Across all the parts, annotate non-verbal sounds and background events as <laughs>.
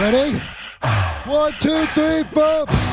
Ready? One, two, three, four.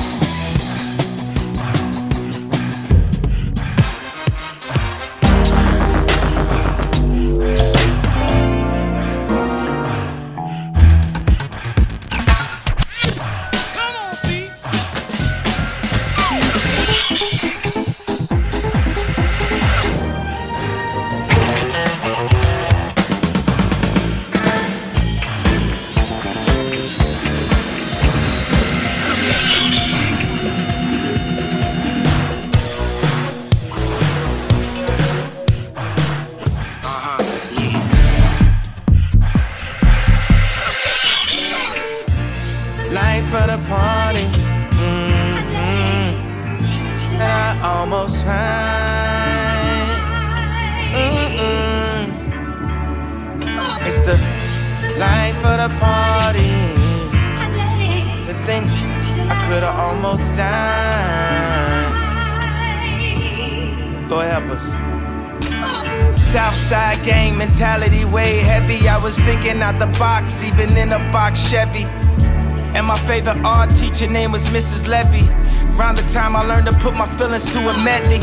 Teacher name was Mrs. Levy. Around the time I learned to put my feelings to a medley.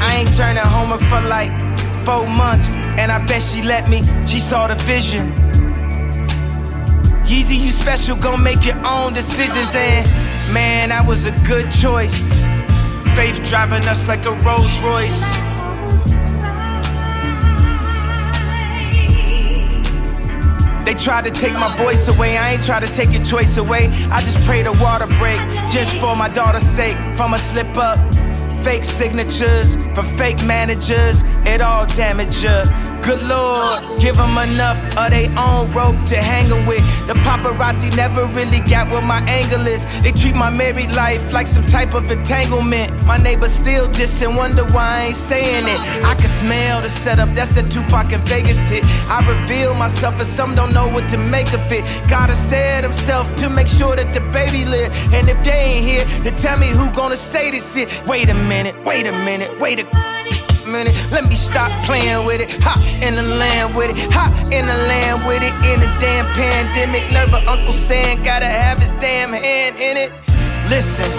I ain't turning homer for like four months, and I bet she let me. She saw the vision. Yeezy, you special, gon' make your own decisions, and man, that was a good choice. Faith driving us like a Rolls Royce. They tried to take my voice away. I ain't try to take your choice away. I just pray the water break just for my daughter's sake. From a slip up, fake signatures from fake managers, it all damage her. Good Lord, give them enough of their own rope to hang with. The paparazzi never really got what my angle is. They treat my married life like some type of entanglement. My neighbors still just and wonder why I ain't saying it. I can smell the setup, that's a Tupac and Vegas hit. I reveal myself and some don't know what to make of it. Gotta say it himself to make sure that the baby live. And if they ain't here, then tell me who gonna say this shit. Wait a minute, wait a minute, wait a minute. Let me stop playing with it. Hop in the land with it. Hop in the land with it. In the damn pandemic. Nerve of Uncle Sam. Gotta have his damn hand in it. Listen,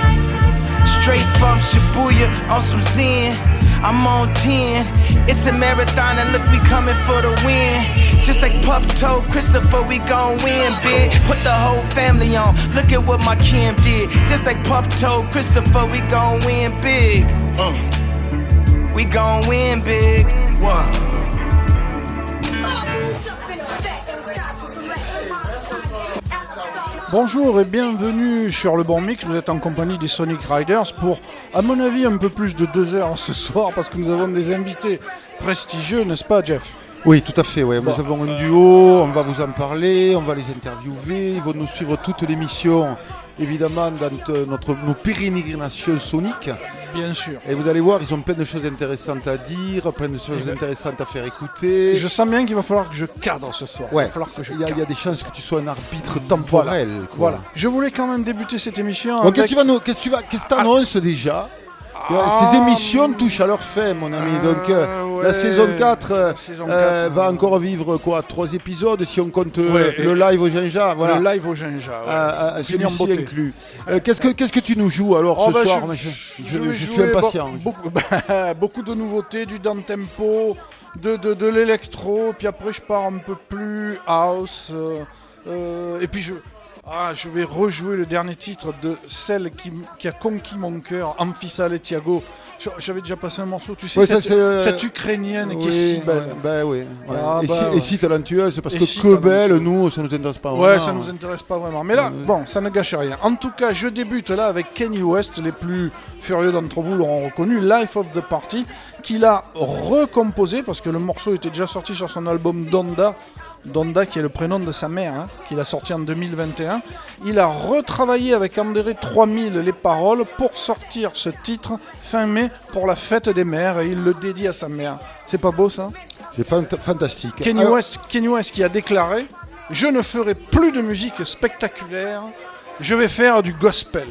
straight from Shibuya on some Zen. I'm on 10. It's a marathon and look, we coming for the win. Just like Puff told Christopher, we gon' win big. Put the whole family on. Look at what my Kim did. Just like Puff told Christopher, we gon' win big. Uh, We gon' win big. one. Bonjour et bienvenue sur le bon mix. Vous êtes en compagnie des Sonic Riders pour, à mon avis, un peu plus de deux heures ce soir parce que nous avons des invités prestigieux, n'est-ce pas, Jeff? Oui, tout à fait. Ouais. Bon. Nous avons un duo, on va vous en parler, on va les interviewer, ils vont nous suivre toute l'émission, évidemment, dans euh, notre, nos pérégrinations soniques. Bien sûr. Et vous allez voir, ils ont plein de choses intéressantes à dire, plein de choses intéressantes à faire écouter. Et je sens bien qu'il va falloir que je cadre ce soir. Ouais, Il va falloir que je il y, a- il y a des chances que tu sois un arbitre temporel. quoi. Voilà. Je voulais quand même débuter cette émission. Bon, qu'est-ce que tu vas nous- qu'est-ce que tu vas, qu'est-ce déjà? Ah, Ces émissions touchent à leur fin, mon ami. Euh, Donc, euh, la saison 4 euh, La saison 4, va euh, encore vivre quoi Trois épisodes si on compte Ouais, le live au. Voilà. Le live au ginja. ouais. en celui-ci inclus. Qu'est-ce, que, qu'est-ce que tu nous joues alors Oh, ce bah, soir je, je, suis impatient. be- Beaucoup, <laughs> bah, beaucoup de nouveautés, du down tempo, de, de, de l'électro, puis après je pars un peu plus house. et puis je, ah, je vais rejouer le dernier titre de celle qui, a conquis mon cœur, Amphissa et Thiago. J'avais déjà passé un morceau, tu sais, Ouais, cette, euh, cette ukrainienne qui est si belle. ouais, bah oui. ouais. Ah, et, bah, si, ouais. et si talentueuse, parce Et que si que belle, nous, ça nous intéresse pas. Ouais, vraiment. ça nous intéresse pas vraiment. Mais là, Ouais. bon, ça ne gâche rien. En tout cas, je débute là avec Kenny West, les plus furieux d'entre vous l'auront reconnu, Life of the Party, qu'il a recomposé parce que le morceau était déjà sorti sur son album Donda. Donda, qui est le prénom de sa mère, hein, qu'il a sorti en 2021. Il a retravaillé avec André 3000 les paroles pour sortir ce titre fin mai pour la fête des mères et il le dédie à sa mère. C'est pas beau ça? C'est fant- fantastique. Kenny Alors, West, Kanye West qui a déclaré Je ne ferai plus de musique spectaculaire, je vais faire du gospel.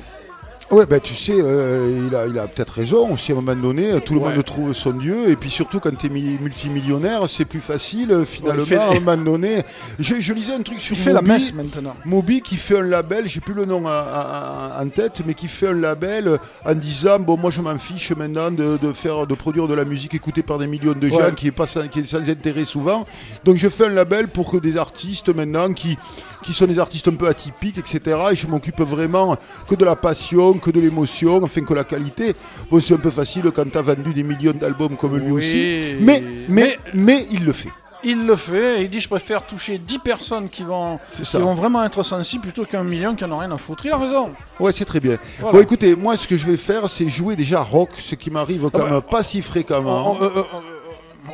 Ouais, ben tu sais, euh, il a, il a peut-être raison. aussi à un moment donné, tout le Ouais. monde trouve son dieu. Et puis surtout, quand tu es multimillionnaire, c'est plus facile. euh, Finalement, fait- à un moment donné. Je, je lisais un truc sur Il fait la Moby. messe maintenant. Moby qui fait un label, j'ai plus le nom en tête, mais qui fait un label euh, en disant bon moi je m'en fiche maintenant de, de faire de produire de la musique écoutée par des millions de gens Ouais. qui est pas sans, qui est sans intérêt souvent. Donc je fais un label pour que des artistes maintenant qui qui sont des artistes un peu atypiques etc. Et je m'occupe vraiment que de la passion, que de l'émotion, enfin que la qualité. Bon c'est un peu facile quand t'as vendu des millions d'albums comme lui Oui. aussi, mais mais mais il le fait. Il le fait et il dit je préfère toucher 10 personnes qui vont, qui vont vraiment être sensibles plutôt qu'un million qui en ont rien à foutre. Il a raison. Ouais, c'est très bien. Voilà. Bon, écoutez, moi, ce que je vais faire, c'est jouer déjà rock, ce qui m'arrive quand bah, même pas si fréquemment. On,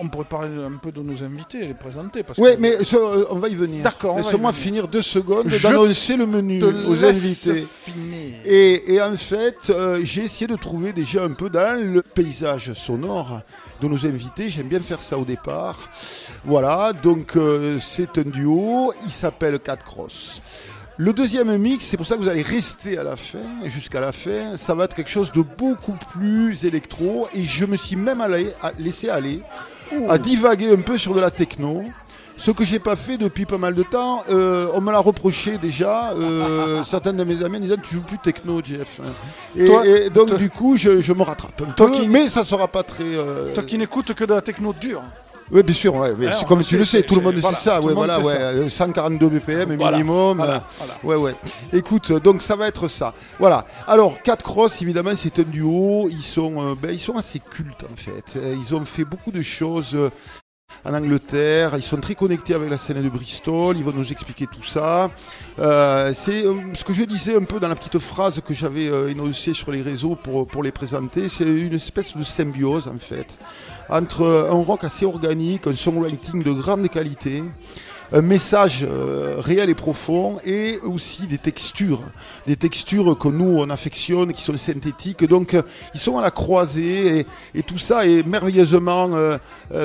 on pourrait parler un peu de nos invités et les présenter. Parce que mais ce- euh, on va y venir. D'accord, on va y Laisse-moi finir deux secondes d'annoncer le menu te aux invités. finir. Et, et en fait, euh, j'ai essayé de trouver déjà un peu dans le paysage sonore de nos invités. J'aime bien faire ça au départ. Voilà, donc euh, c'est un duo. Il s'appelle Cat Cross. Le deuxième mix, c'est pour ça que vous allez rester à la fin, jusqu'à la fin. Ça va être quelque chose de beaucoup plus électro. Et je me suis même allé, laissé aller à divaguer un peu sur de la techno. Ce que j'ai pas fait depuis pas mal de temps, euh, on me l'a reproché déjà. euh, <laughs> certains de mes amis me disaient tu joues plus techno, Jeff. Et, Toi- et donc toi- du coup, je, je me rattrape un Toi peu, qui- mais ça sera pas très. euh, Toi qui n'écoutes que de la techno dure. Oui, bien sûr, ouais, comme tu le sais, tout le monde voilà, sait ça, ouais, voilà, sait ouais, ça. euh, 142 BPM Voilà, minimum. voilà, euh. Ouais, ouais. Écoute, donc ça va être ça. Voilà. Alors, Cat Cross, évidemment, c'est un duo. Ils sont, euh, ben, ils sont assez cultes en fait. Euh, Ils ont fait beaucoup de choses. en Angleterre, ils sont très connectés avec la scène de Bristol, ils vont nous expliquer tout ça. Euh, c'est ce que je disais un peu dans la petite phrase que j'avais énoncée sur les réseaux pour, pour les présenter, c'est une espèce de symbiose en fait, entre un rock assez organique, un songwriting de grande qualité, un message euh, réel et profond et aussi des textures, des textures que nous on affectionne, qui sont synthétiques. Donc euh, ils sont à la croisée et, et tout ça est merveilleusement euh,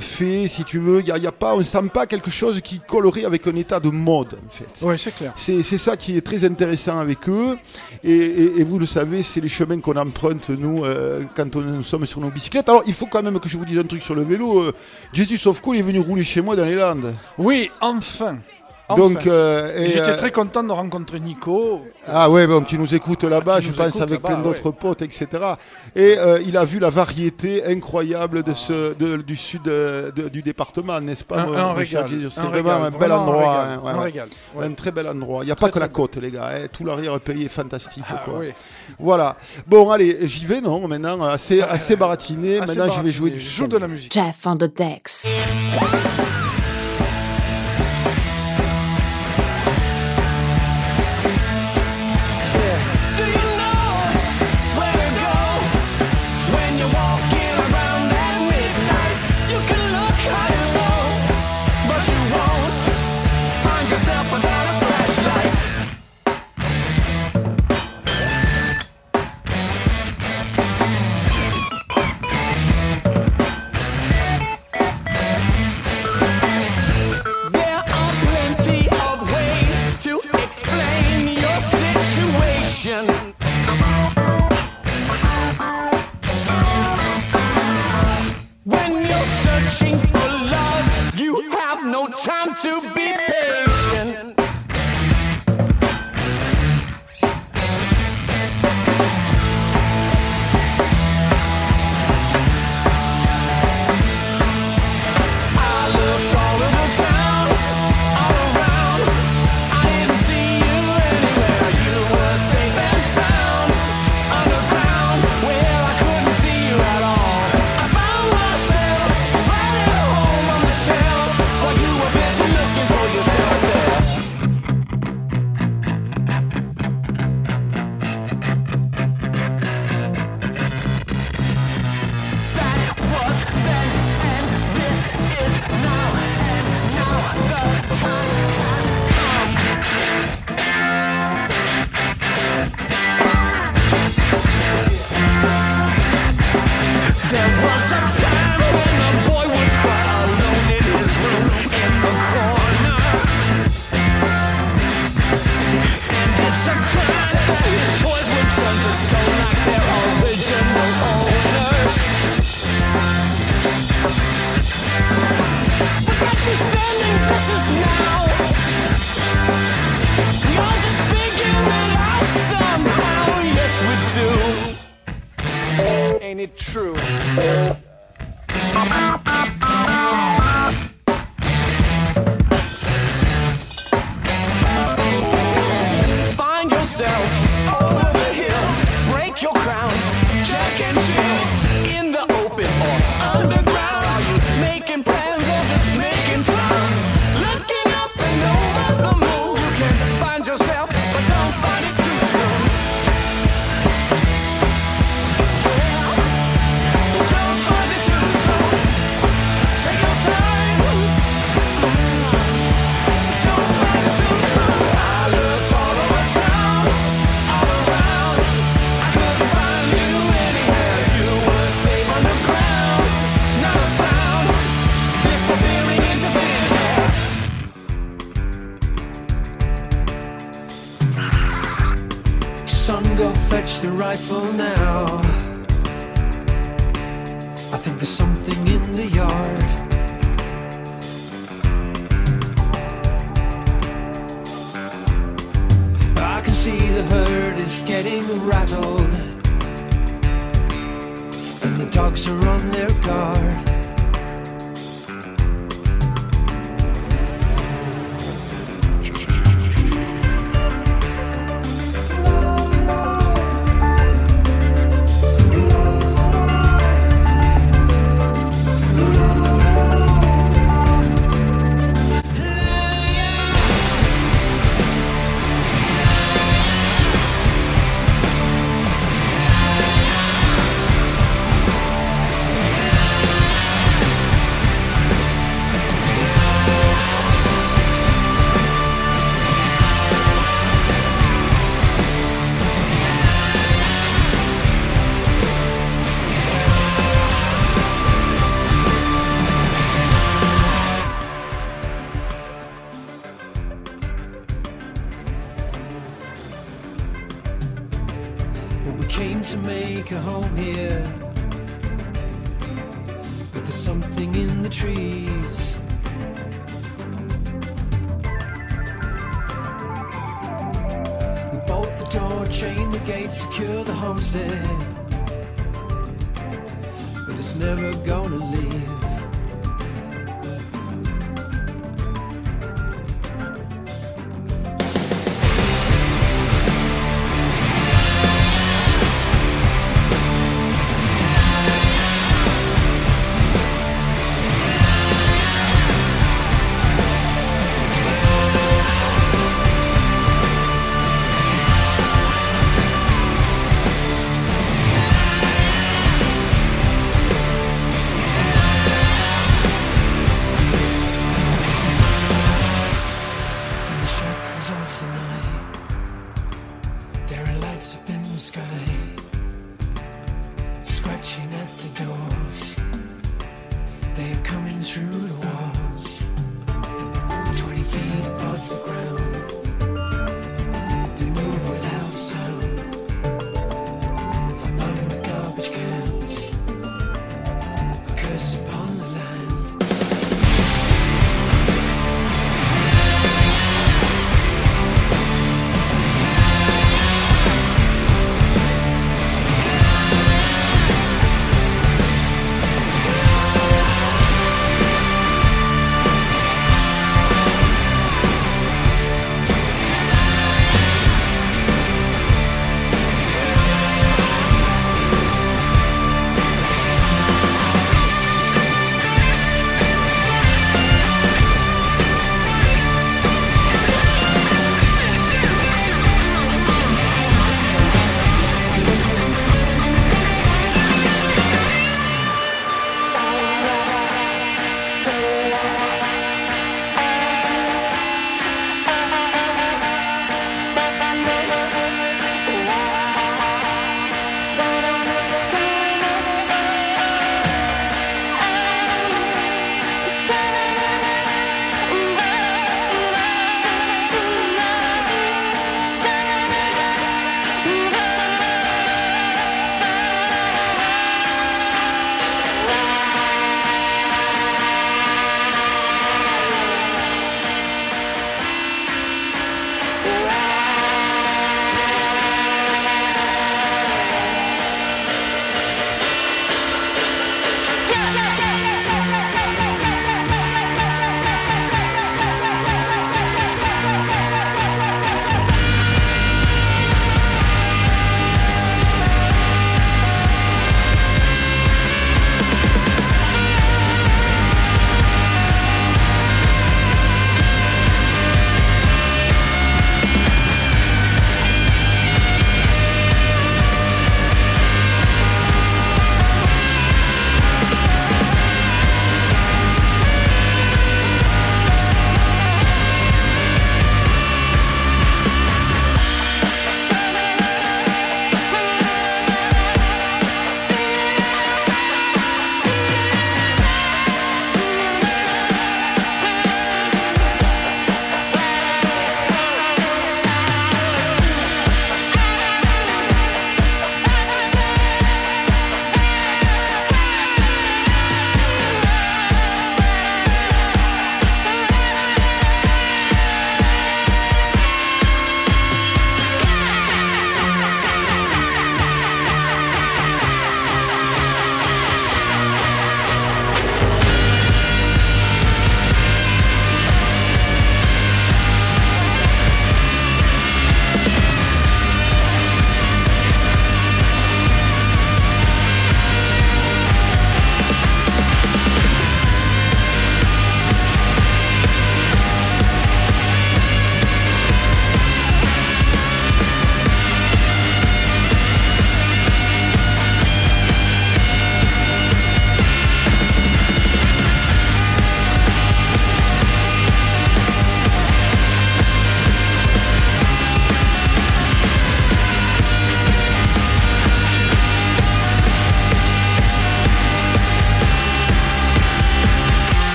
fait, si tu veux. Il y a, il y a pas, on ne sent pas quelque chose qui collerait avec un état de mode en fait. Oui, c'est clair. C'est c'est ça qui est très intéressant avec eux. Et, et- et vous le savez, c'est les chemins qu'on emprunte, nous, euh, quand on, nous sommes sur nos bicyclettes. Alors, il faut quand même que je vous dise un truc sur le vélo. Euh, Jesus of Cool est venu rouler chez moi dans les Landes. Oui, enfin. Enfin. Donc, euh, Et J'étais euh, très content de rencontrer Nico. Ah ouais, bon, qui nous écoute là-bas, je pense, avec plein d'autres potes, etc. Et euh, il a vu la variété incroyable de ce, de- du sud de- du département, n'est-ce pas Un, régal. C'est un vraiment régal, un bel endroit. Un régal. hein, ouais, un ouais. régal. ouais. Un très bel endroit. Il n'y a Très, pas que la côte, les gars. hein. Tout l'arrière-pays est fantastique. Ah, quoi. oui. Voilà. Bon, allez, j'y vais, non Maintenant, assez, <laughs> assez baratiné. Assez Maintenant, je vais jouer baratiné. du son. de la musique. Jeff on the decks.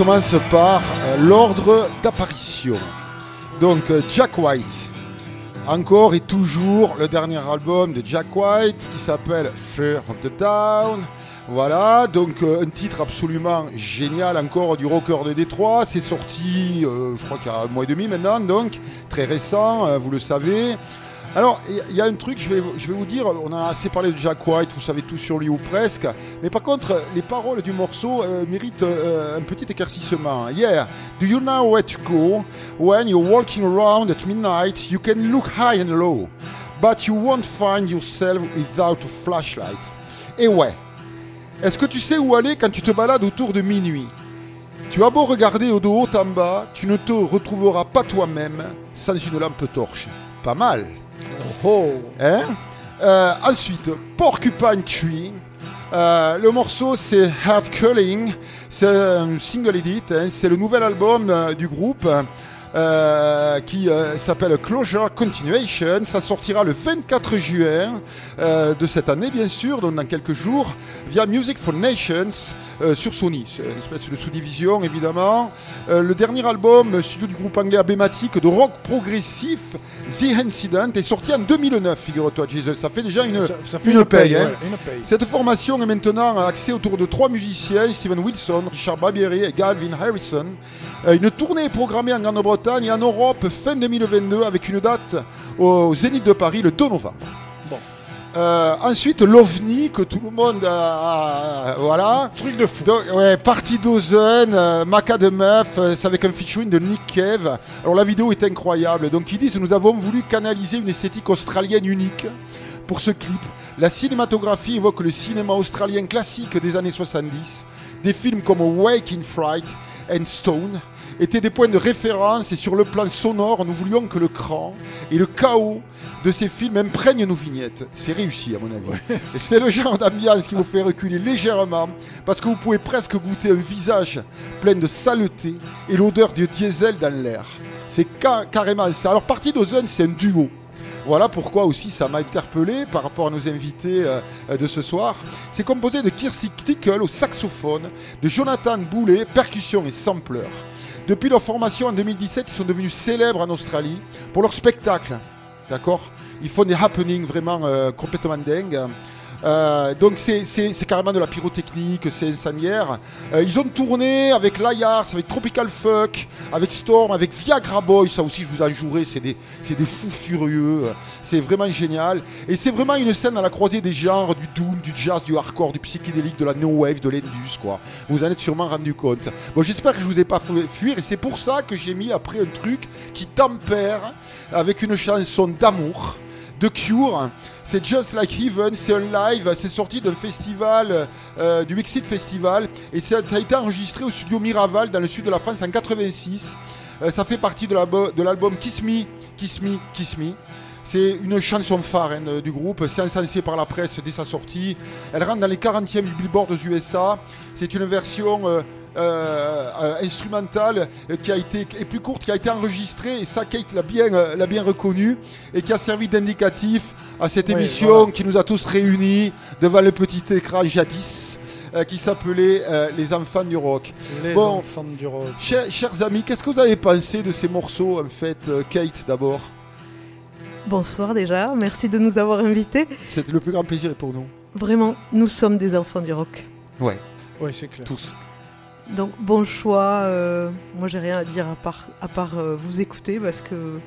Commence par euh, l'ordre d'apparition. Donc euh, Jack White, encore et toujours le dernier album de Jack White qui s'appelle Fear of the Down. Voilà, donc euh, un titre absolument génial encore du rocker de Détroit. C'est sorti, je crois qu'il y a un mois et demi maintenant, donc très récent, vous le savez. Alors, il y a- il y a un truc, je vais, je vais vous dire, on a assez parlé de Jack White, vous savez tout sur lui ou presque, mais par contre, les paroles du morceau euh, méritent euh, un petit éclaircissement. Yeah, do you know where to go when you're walking around at midnight? You can look high and low, but you won't find yourself without a flashlight. Et ouais, est-ce que tu sais où aller quand tu te balades autour de minuit? Tu as beau regarder de haut en bas, tu ne te retrouveras pas toi-même sans une lampe torche. Pas mal. Oh, Hein? Euh, ensuite, Porcupine Tree. Euh, le morceau c'est Heart Culling. C'est un single edit. hein. C'est le nouvel album euh, du groupe euh, qui euh, s'appelle Closure Continuation. Ça sortira le 24 juin euh, de cette année, bien sûr, donc dans quelques jours, via Music for Nations sur Sony. C'est une espèce de sous-division, évidemment. Le dernier album studio du groupe anglais emblématique de rock progressif, The Incident, est sorti en 2009, figure-toi, Jesus. Ça fait déjà une, ça, ça fait une paye. hein. ouais, une paye. Cette formation est maintenant axée autour de trois musiciens, Steven Wilson, Richard Barbieri et Galvin Harrison. Euh, une tournée est programmée en Grande-Bretagne et en Europe fin 2022 avec une date au Zénith de Paris le 2 novembre. Bon. Euh, ensuite, l'OVNI, que tout le monde a... voilà. Truc de fou. Donc, ouais, partie d'Ozen, euh, Maca de Meuf, euh, c'est avec un featuring de Nick Cave. Alors la vidéo est incroyable. Donc ils disent nous avons voulu canaliser une esthétique australienne unique pour ce clip. La cinématographie évoque le cinéma australien classique des années 70. Des films comme Wake in Fright and Stone étaient des points de référence et sur le plan sonore, nous voulions que le cran et le chaos de ces films imprègnent nos vignettes. C'est réussi à mon avis. C'est le genre d'ambiance qui vous fait reculer légèrement parce que vous pouvez presque goûter un visage plein de saleté et l'odeur de diesel dans l'air. C'est ca- carrément ça. Alors Partie d'Ozone, c'est un duo. Voilà pourquoi aussi ça m'a interpellé par rapport à nos invités euh, de ce soir. C'est composé de Kirsty Tickle au saxophone, de Jonathan Boulet, percussion et sampler. Depuis leur formation en 2017, ils sont devenus célèbres en Australie pour leur spectacle. D'accord? Ils font des happenings vraiment euh, complètement dingues. Euh, donc c'est- carrément de la pyrotechnique, c'est incendiaire. Euh, ils ont tourné avec Layars, avec Tropical Fuck, avec Storm, avec Viagra Boy, ça aussi je vous en jouerai, c'est des, fous furieux, c'est vraiment génial. Et c'est vraiment une scène à la croisée des genres, du doom, du jazz, du hardcore, du psychédélique, de la no wave, de l'indus quoi. Vous en êtes sûrement rendu compte. Bon j'espère que je vous ai pas fait fuir et c'est pour ça que j'ai mis après un truc qui tempère avec une chanson d'amour de Cure. C'est Just Like Heaven, c'est un live, c'est sorti d'un festival, euh, du Wixit Festival, et ça a été enregistré au studio Miraval dans le sud de la France en 86. Euh, ça fait partie de l'album de l'album Kiss Me, Kiss Me, Kiss Me. C'est une chanson phare hein, du groupe, c'est encensé par la presse dès sa sortie. Elle rentre dans les 40e du Billboard aux USA. C'est une version euh, euh, instrumentale qui a été plus courte, qui a été enregistrée et ça Kate l'a bien, euh, l'a bien reconnu et qui a servi d'indicatif à cette Oui, émission voilà. qui nous a tous réunis devant le petit écran jadis. euh, qui s'appelait euh, Les Enfants du Rock. Les Bon. enfants du rock. Chers, chers amis, qu'est-ce que vous avez pensé de ces morceaux en fait euh, Kate d'abord? Bonsoir déjà, merci de nous avoir invités. C'était le plus grand plaisir pour nous. Vraiment, nous sommes des enfants du rock. Ouais, Oui, c'est clair. tous. Donc bon choix, euh, moi j'ai rien à dire à part, à part euh, vous écouter parce que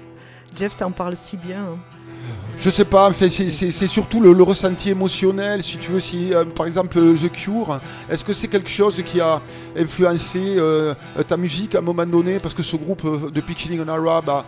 Jeff t'en parle si bien. hein. Je sais pas, enfin, c'est- surtout le, ressenti émotionnel, si tu veux, si euh, par exemple The Cure, est-ce que c'est quelque chose qui a influencé ta musique à un moment donné? Parce que ce groupe, depuis Killing an Arab, a,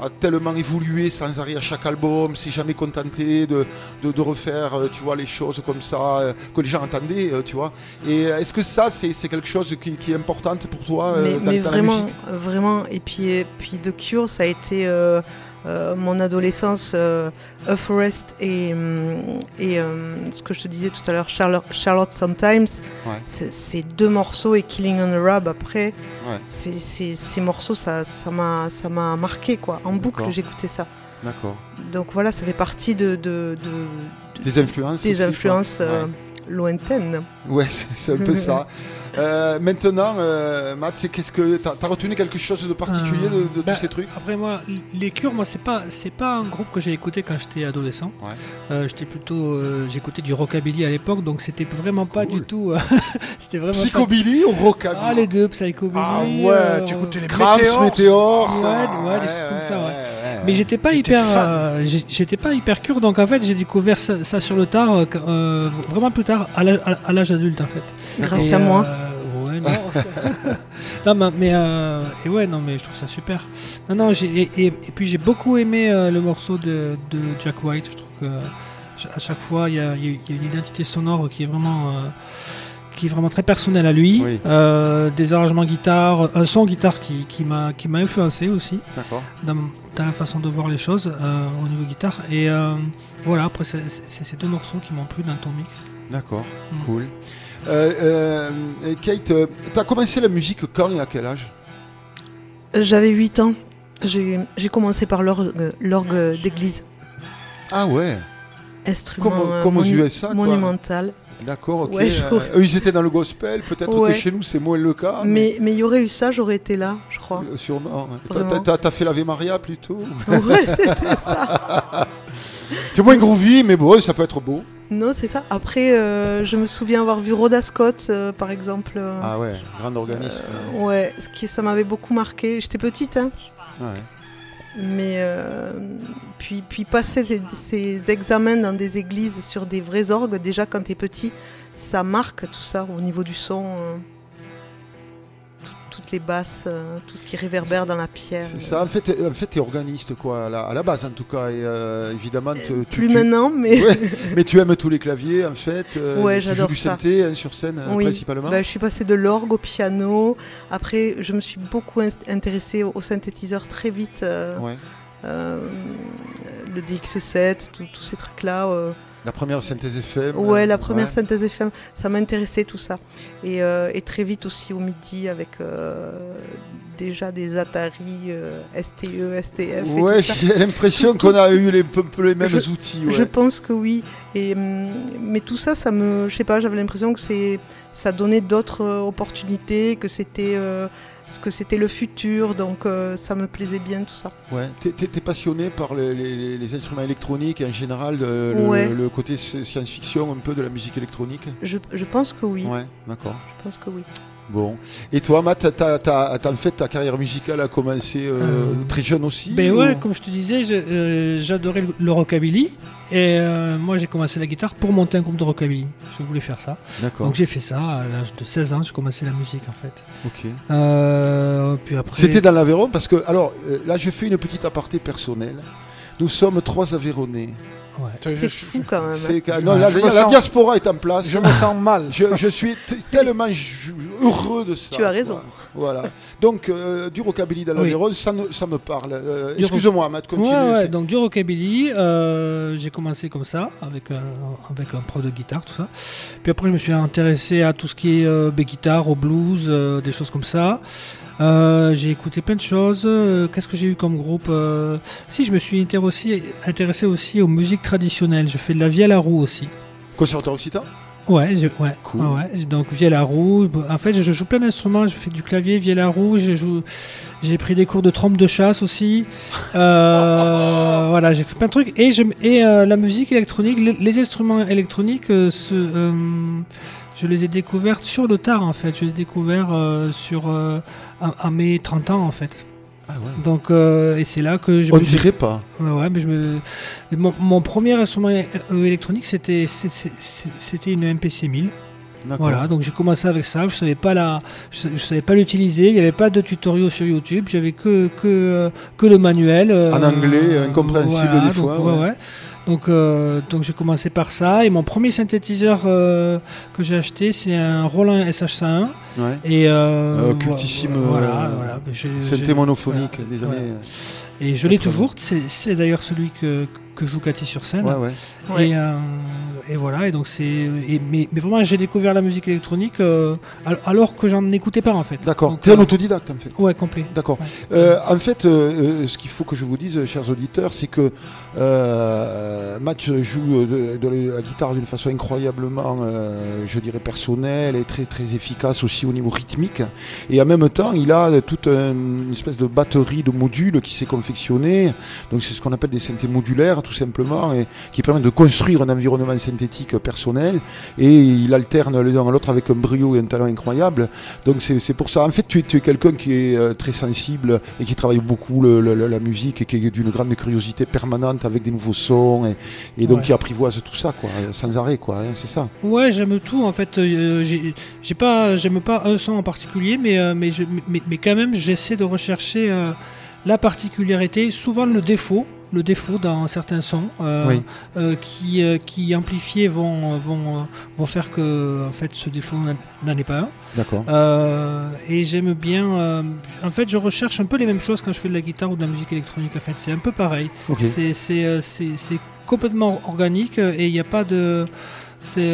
a tellement évolué sans arrêt à chaque album, s'est jamais contenté de, de, de refaire, euh, tu vois, les choses comme ça, euh, que les gens entendaient, euh, tu vois. Et est-ce que ça, c'est quelque chose qui, qui est important pour toi mais dans, mais dans la vraiment, musique? vraiment. Et puis, et puis The Cure, ça a été euh, euh, mon adolescence, euh, A Forest et, hum, et hum, ce que je te disais tout à l'heure, Charlotte, Charlotte Sometimes. Ouais. Ces deux morceaux et Killing on a Rab après. Ouais. ces morceaux, ça m'a ça m'a marqué quoi. En boucle, j'écoutais ça. D'accord. Donc voilà, ça fait partie de, de- de- de- Des influences des aussi, influences euh, Ouais. lointaines. Ouais, c'est un peu ça. <laughs> Euh, maintenant, euh, Matt, c'est qu'est-ce que t'as as retenu quelque chose de particulier de, de bah, tous ces trucs? Après moi, les Cures, moi c'est pas c'est pas un groupe que j'ai écouté quand j'étais adolescent. Ouais. Euh, j'étais plutôt euh, j'écoutais du rockabilly à l'époque, donc c'était vraiment pas Cool. du tout. euh, <laughs> c'était vraiment. pas- Psychobilly ou rockabilly? Ah les deux, psychobilly. Ah ouais, euh, tu écoutais les Krams, Météores. Météores, Ouais, ouais, des choses comme ça, ouais. ouais. Mais j'étais pas hyper, euh, j'étais pas hyper cure, donc en fait j'ai découvert ça, ça sur le tard, euh, euh, vraiment plus tard, à l'âge- à l'âge adulte en fait. Grâce Et, à moi. <laughs> non. mais, mais, euh, et ouais, non, mais je trouve ça super. Non, non, j'ai, et, et- et puis j'ai beaucoup aimé euh, le morceau de, de Jack White. Je trouve que à chaque fois il y y y a une identité sonore qui est vraiment. euh, qui est vraiment très personnelle à lui, Oui. Des arrangements guitare, un son guitare qui, qui m'a qui m'a influencé aussi D'accord. dans, dans la façon de voir les choses au niveau guitare. Et voilà, après, c'est c'est ces deux morceaux qui m'ont plu dans ton mix. D'accord. Mm. Cool. Euh, euh, Kate, euh, t'as commencé la musique quand et à quel âge? J'avais 8 ans. J'ai commencé par l'orgue d'église. Ah ouais. Instrument Comme- comme aux USA, monumental. D'accord, ok. Ouais, je- eux, ils étaient dans le gospel. Peut-être Ouais. que chez nous, c'est moins le cas. mais mais il y aurait eu ça, j'aurais été là, je crois. Sûrement. T'as fait l'Ave Maria plutôt ouais, c'était ça. <laughs> C'est moins groovy, mais bon, ça peut être beau. Non, c'est ça. Après, euh, je me souviens avoir vu Rhoda Scott, euh, par exemple. euh, Ah ouais, grand organiste. hein. Ouais, ce qui, ça m'avait beaucoup marqué. J'étais petite, hein. Ouais. Mais puis, puis passer ces, ces examens dans des églises sur des vrais orgues, déjà quand t'es petit, ça marque tout ça au niveau du son. Euh, tout- toutes les basses, euh, tout ce qui réverbère dans la pierre. C'est ça, en fait, en fait, t'es organiste, quoi, à la, à la base, en tout cas. Et euh, évidemment, tu, tu- Plus tu- maintenant, mais Ouais, <laughs> mais tu aimes tous les claviers, en fait. euh, Ouais, j'adore du ça. synthé hein, sur scène, euh, Oui. principalement. Bah, je suis passée de l'orgue au piano. Après, je me suis beaucoup intéressée au, synthétiseur très vite. euh, Ouais. euh, le DX7, tout- tous ces trucs-là. euh, La première synthèse FM. Ouais, euh, la première ouais. synthèse FM, ça m'intéressait tout ça. Et, euh, et très vite aussi au midi avec euh, déjà des Atari, euh, STE, STF et Ouais, j'ai l'impression qu'on a eu les, les mêmes Je- outils. Ouais. Je pense que oui. Et, hum, mais tout ça, ça me, je sais pas, j'avais l'impression que c'est, ça donnait d'autres opportunités, que c'était, euh, ce que c'était le futur. Donc euh, ça me plaisait bien tout ça. Ouais. T'es, passionné par les, les- les instruments électroniques et en général le, le côté science-fiction un peu de la musique électronique? Je, je pense que oui. Ouais, d'accord. Je pense que oui. Bon. Et toi, Matt, t'as- t'as- en fait ta carrière musicale a commencé euh, Euh, très jeune aussi Ben ou- ouais, comme je te disais, euh, j'adorais le, rockabilly. Et moi, j'ai commencé la guitare pour monter un groupe de rockabilly. Je voulais faire ça. D'accord. Donc j'ai fait ça à l'âge de 16 ans. J'ai commencé la musique en fait. Ok. Puis après. C'était dans l'Aveyron parce que, alors là, je fais une petite aparté personnelle. Nous sommes trois Aveyronnais. Ouais. C'est fou quand même. hein. Non, la, diaspora est en place. Je me sens mal. Je, je suis tellement heureux de ça. Tu as raison. Voilà. Donc, euh, du rockabilly dans Oui. ça, ne- ça me parle. Euh, Excuse-moi, Matt, continue. Ouais, ouais, donc du rockabilly, euh, j'ai commencé comme ça, avec un, avec un pro de guitare, tout ça. Puis après, je me suis intéressé à tout ce qui est euh, ben, guitare, au blues, euh, des choses comme ça. Euh, j'ai écouté plein de choses. Euh, Qu'est-ce que j'ai eu comme groupe Euh, Si, je me suis intéressé, intéressé aussi aux musiques traditionnelles. Je fais de la vielle à roue aussi. Conservatoire occitan? Ouais, ouais, Cool. ouais, ouais. Donc vielle rouge. En fait, je joue plein d'instruments. Je fais du clavier, vielle. Je joue. J'ai pris des cours de trompe de chasse aussi. Euh, <laughs> voilà, j'ai fait plein de trucs. Et, je, et euh, la musique électronique, les, les instruments électroniques, euh, se, euh, je les ai découverts sur le tard en fait. Je les ai découverts euh, sur euh, à, à mes 30 ans en fait. Ah ouais. Donc euh, et c'est là que je On ne dirait pas. Ouais, ouais, mais je me... mon, mon premier instrument électronique, c'était c'était une MPC 1000. D'accord. Voilà, donc j'ai commencé avec ça. Je savais pas la, je, sa- je savais pas l'utiliser. Il n'y avait pas de tutoriaux sur YouTube. J'avais que que euh, que le manuel. euh, En anglais, incompréhensible voilà, des fois, Donc, ouais, ouais. Donc, euh, donc j'ai commencé par ça. Et mon premier synthétiseur euh, que j'ai acheté, c'est un Roland SH101. Ouais. Et euh, Euh, cultissime, vo- Voilà, euh, voilà. J'ai- Synthé monophonique voilà, des voilà. années. Et je l'ai 80. toujours. C'est c'est d'ailleurs celui que, que joue Cathy sur scène. Ouais, ouais. Et, euh, et voilà, et donc c'est. Mais, mais vraiment, j'ai découvert la musique électronique euh, al- alors que j'en écoutais pas en fait. D'accord. T'es un euh, autodidacte en fait. Ouais, complet. D'accord. Ouais. Euh, en fait, ce qu'il faut que je vous dise, chers auditeurs, c'est que Match joue de, de la guitare d'une façon incroyablement, je dirais, personnelle et très très efficace aussi au niveau rythmique. Et en même temps, il a toute un- une espèce de batterie de modules qui s'est confectionnée. Donc c'est ce qu'on appelle des synthés modulaires, tout simplement, et qui permettent de construire un environnement synthétique personnel. Et il alterne l'un à l'autre avec un brio et un talent incroyable. Donc c'est pour ça. En fait, tu es, quelqu'un qui est euh, très sensible et qui travaille beaucoup le- la musique et qui est d'une grande curiosité permanente avec des nouveaux sons et, et donc Ouais. qui apprivoise tout ça, quoi, sans arrêt, quoi. hein, c'est ça. Ouais, j'aime tout en fait. euh, j'ai j'ai pas, j'aime pas un son en particulier, mais euh, mais, je- mais mais quand même, j'essaie de rechercher euh, la particularité, souvent le défaut, le défaut dans certains sons euh, Oui. euh, qui euh, qui amplifiés vont vont vont faire que en fait ce défaut n'en- est pas un. D'accord. Et j'aime bien. en fait, je recherche un peu les mêmes choses quand je fais de la guitare ou de la musique électronique. En fait, c'est un peu pareil. C'est c'est c'est- c'est complètement organique et il n'y a pas de. C'est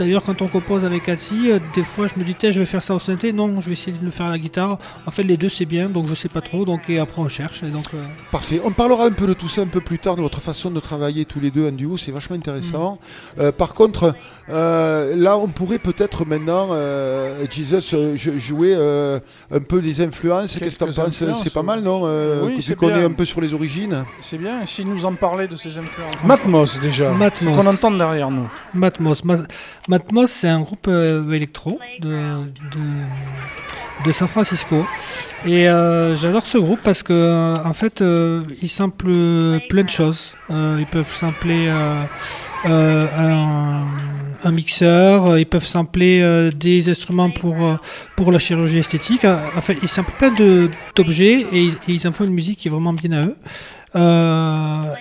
d'ailleurs quand on compose avec Cathy, euh, des fois je me dis je vais faire ça au synthé, non je vais essayer de le faire à la guitare. En fait les deux c'est bien donc je sais pas trop donc et après on cherche et donc euh, Parfait. On parlera un peu de tout ça un peu plus tard, de votre façon de travailler tous les deux en duo, c'est vachement intéressant. Euh, par contre, euh, là, on pourrait peut-être maintenant, euh, Jesus, euh, je- jouer euh, un peu des influences. Qu'est-ce que tu Quelques penses? C'est pas mal, non euh, Oui, Vu qu'on est un peu sur les origines? C'est bien, si nous en parlait de ses influences? Matmos déjà. Matmos. Qu'on entend derrière nous. Matmos. Ma- Matmos, c'est un groupe euh, électro de, de, de San Francisco. Et euh, j'adore ce groupe parce que, euh, en fait, ils samplent plein de choses. Ils peuvent sampler un, mixeur, ils peuvent sampler des instruments pour, pour la chirurgie esthétique. En fait, ils samplent plein d'objets et, ils- en font une musique qui est vraiment bien à eux.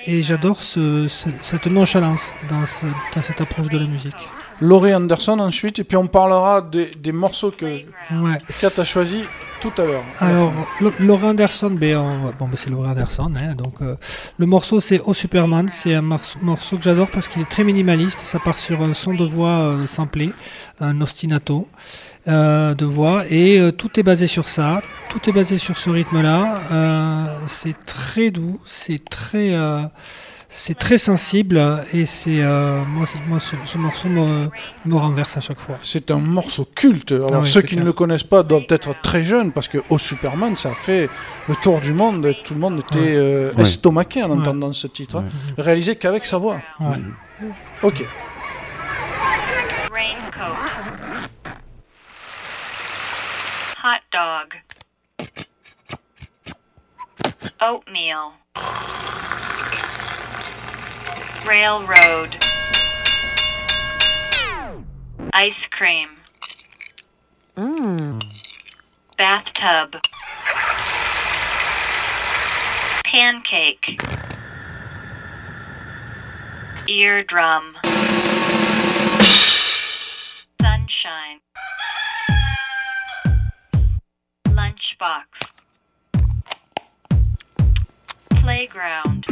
Et j'adore ce, ce- cette nonchalance dans, ce- dans cette approche de la musique. Laurie Anderson ensuite, et puis on parlera des, des morceaux que Ouais. Kat a choisi tout à l'heure. Alors, Lo- Laurent Anderson, ben, on- bon, ben, c'est Laurent Anderson. hein, donc, euh, le morceau, c'est Oh Superman. C'est un morceau, morceau que j'adore parce qu'il est très minimaliste. Ça part sur un son de voix euh, samplé, un ostinato euh, de voix. Et euh, tout est basé sur ça. Tout est basé sur ce rythme-là. Euh, c'est très doux. C'est très. C'est très sensible et c'est euh, moi, ce, ce morceau me, me renverse à chaque fois. C'est un morceau culte. Alors Ah oui, ceux qui clair. ne le connaissent pas doivent être très jeunes parce que au Superman, ça a fait le tour du monde. et Tout le monde était Ouais. euh, Ouais. estomaqué en Ouais. entendant ce titre, hein. réalisé qu'avec sa voix. Ouais. Ok. Raincoat. Hot dog. Oatmeal. Railroad. Ice cream. Mm. Bathtub. Pancake. Eardrum. Sunshine. Lunchbox. Playground.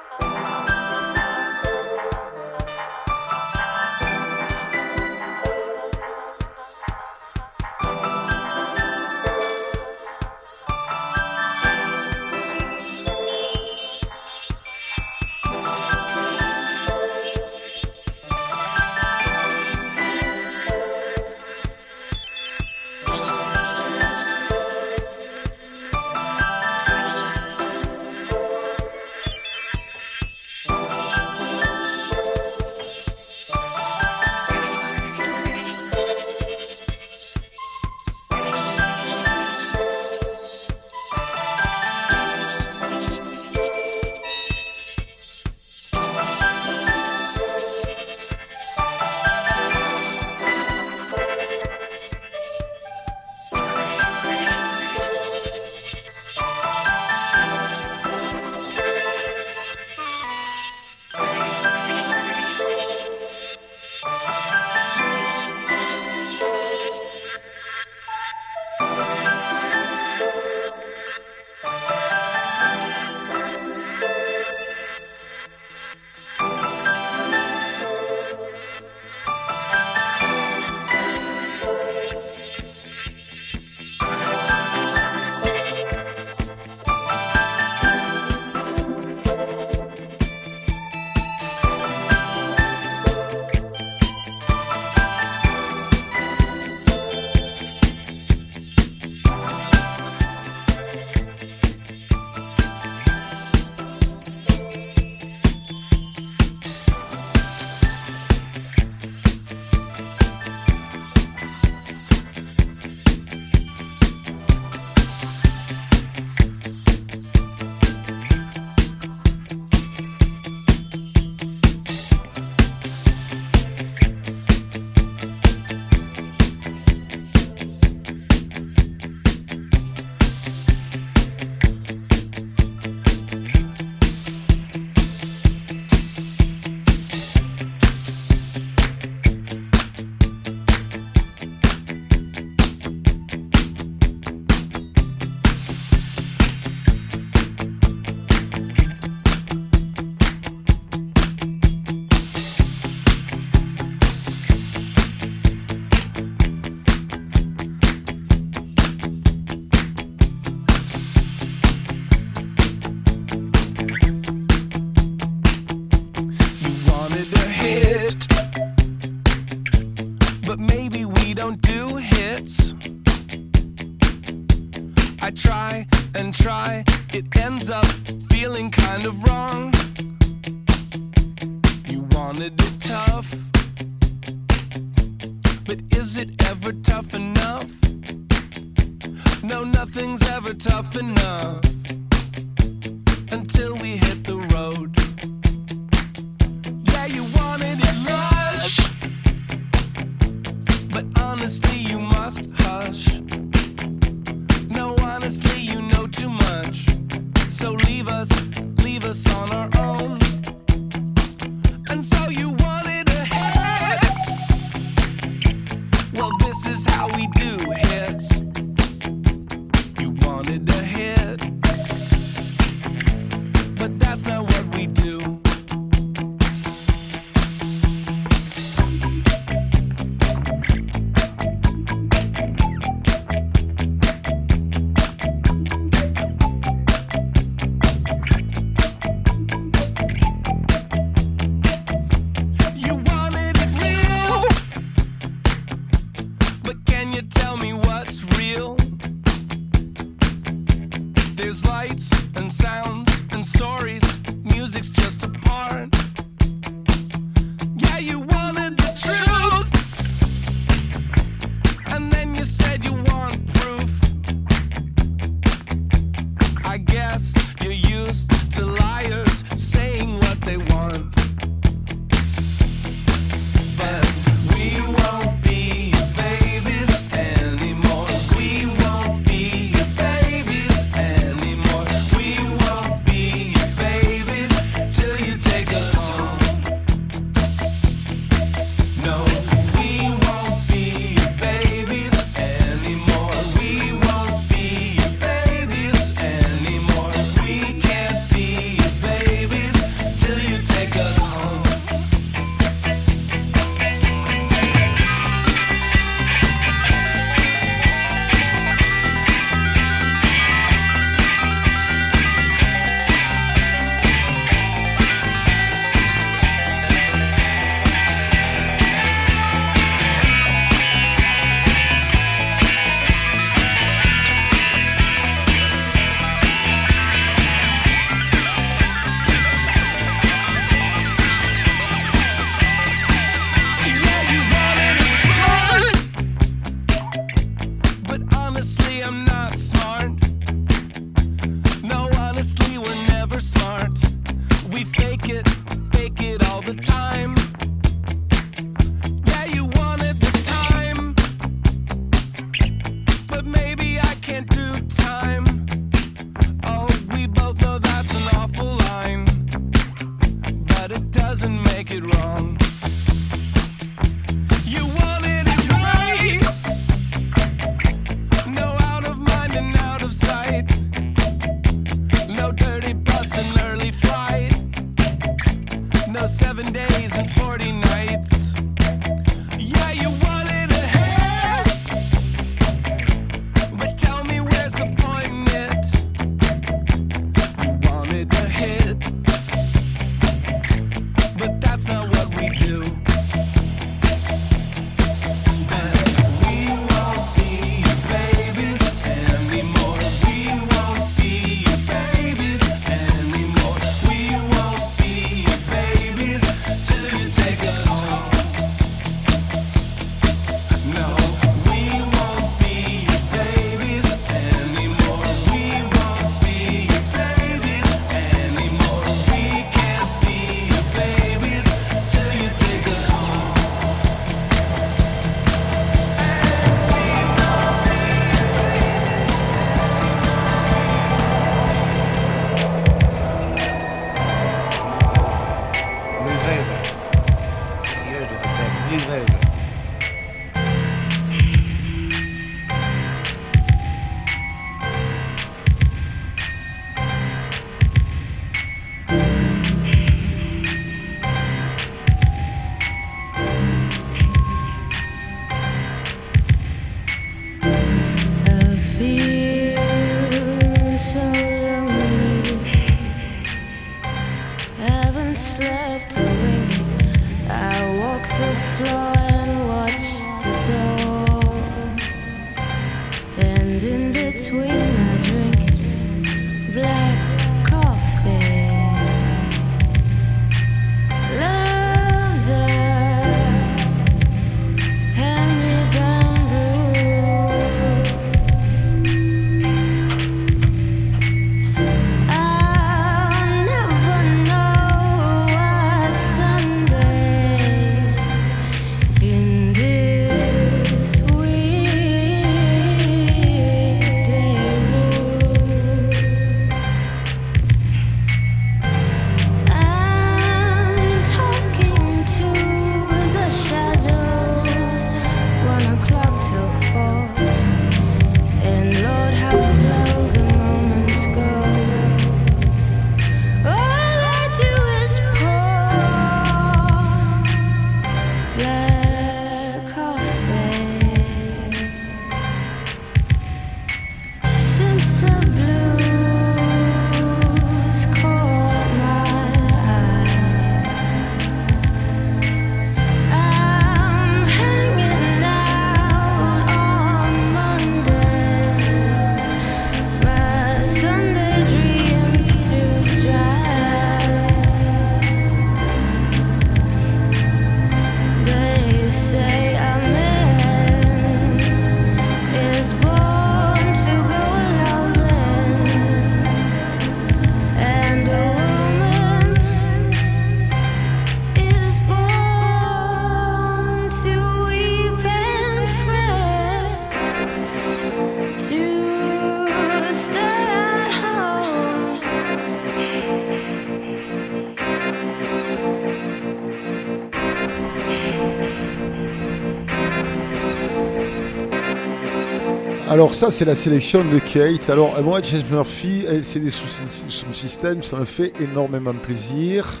Alors ça, c'est la sélection de Kate. Alors euh, moi, James Murphy, euh, c'est des sous- sous système, ça me fait énormément plaisir.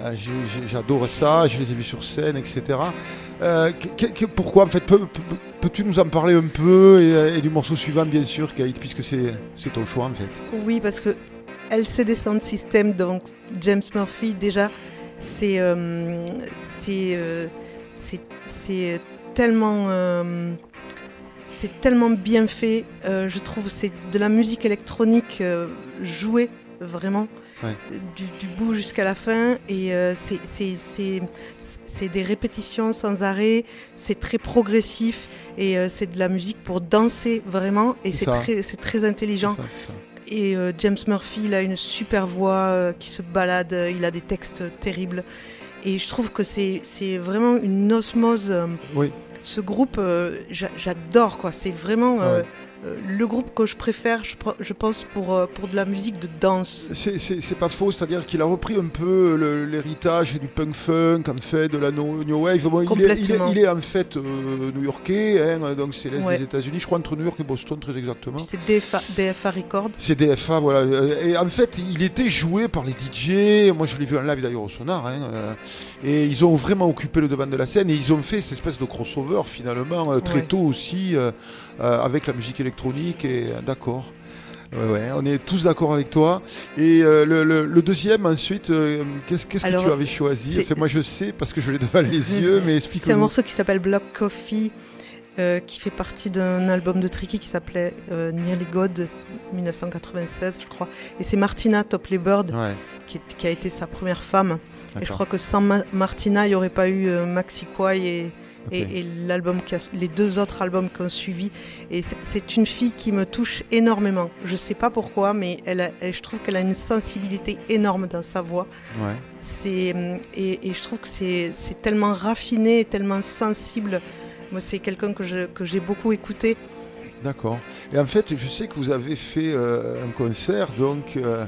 Euh, J'adore ça, je les ai vus sur scène, etc. Pourquoi, en fait, peux- peux- peux-tu nous en parler un peu et, du morceau suivant, bien sûr, Kate, puisque c'est ton choix, en fait. Oui, parce que LCD Sound System, donc James Murphy, déjà, c'est euh, tellement c'est tellement bien fait. euh, je trouve c'est de la musique électronique euh, jouée vraiment. Ouais. Du, du bout jusqu'à la fin et euh, c'est- des répétitions sans arrêt, c'est très progressif et euh, c'est de la musique pour danser vraiment et C'est très, très intelligent. Ça. Et James Murphy, il a une super voix qui se balade, il a des textes terribles. Et je trouve que c'est c'est vraiment une osmose. Oui. Ce groupe, euh, j'a- j'adore, quoi. C'est vraiment euh, Ouais. Euh, le groupe que je préfère, je, pense, pour, euh, pour de la musique de danse. C'est- pas faux, c'est-à-dire qu'il a repris un peu le- l'héritage du punk funk, en fait, de la no- new wave. Bon, il, est, il, est, Complètement. il est en fait euh, new-yorkais, hein, donc c'est l'est Ouais. des États-Unis, je crois entre New York et Boston très exactement. C'est DFA, DFA Records. C'est DFA, voilà. Euh, Et en fait, il était joué par les DJ. Moi, je l'ai vu en live d'ailleurs au Sonar. hein, euh, Et ils ont vraiment occupé le devant de la scène. Et ils ont fait cette espèce de crossover finalement euh, très Ouais. tôt aussi euh, euh, avec la musique électronique. Et euh, d'accord. Ouais, ouais, on est tous d'accord avec toi. Et euh, le, le- le deuxième, ensuite, euh, qu'est-ce que tu avais choisi? Enfin, Moi, je sais parce que je l'ai devant les <laughs> yeux, mais C'est un morceau qui s'appelle Block Coffee, euh, qui fait partie d'un album de Tricky qui s'appelait Nearly God 1996, je crois. Et c'est Martina Topley Bird Ouais, qui, a été sa première femme. Et je crois que sans Ma- Martina, il n'y aurait pas eu Maxi Quay et, Et, et l'album les deux autres albums qui ont suivi. Et c'est- une fille qui me touche énormément. Je sais pas pourquoi, mais elle a- elle- je trouve qu'elle a une sensibilité énorme dans sa voix. Ouais. C'est hum, et, et je trouve que c'est c'est tellement raffiné, tellement sensible. Moi, c'est quelqu'un que j'ai beaucoup écouté. D'accord. Et en fait, je sais que vous avez fait euh, un concert, donc euh, euh,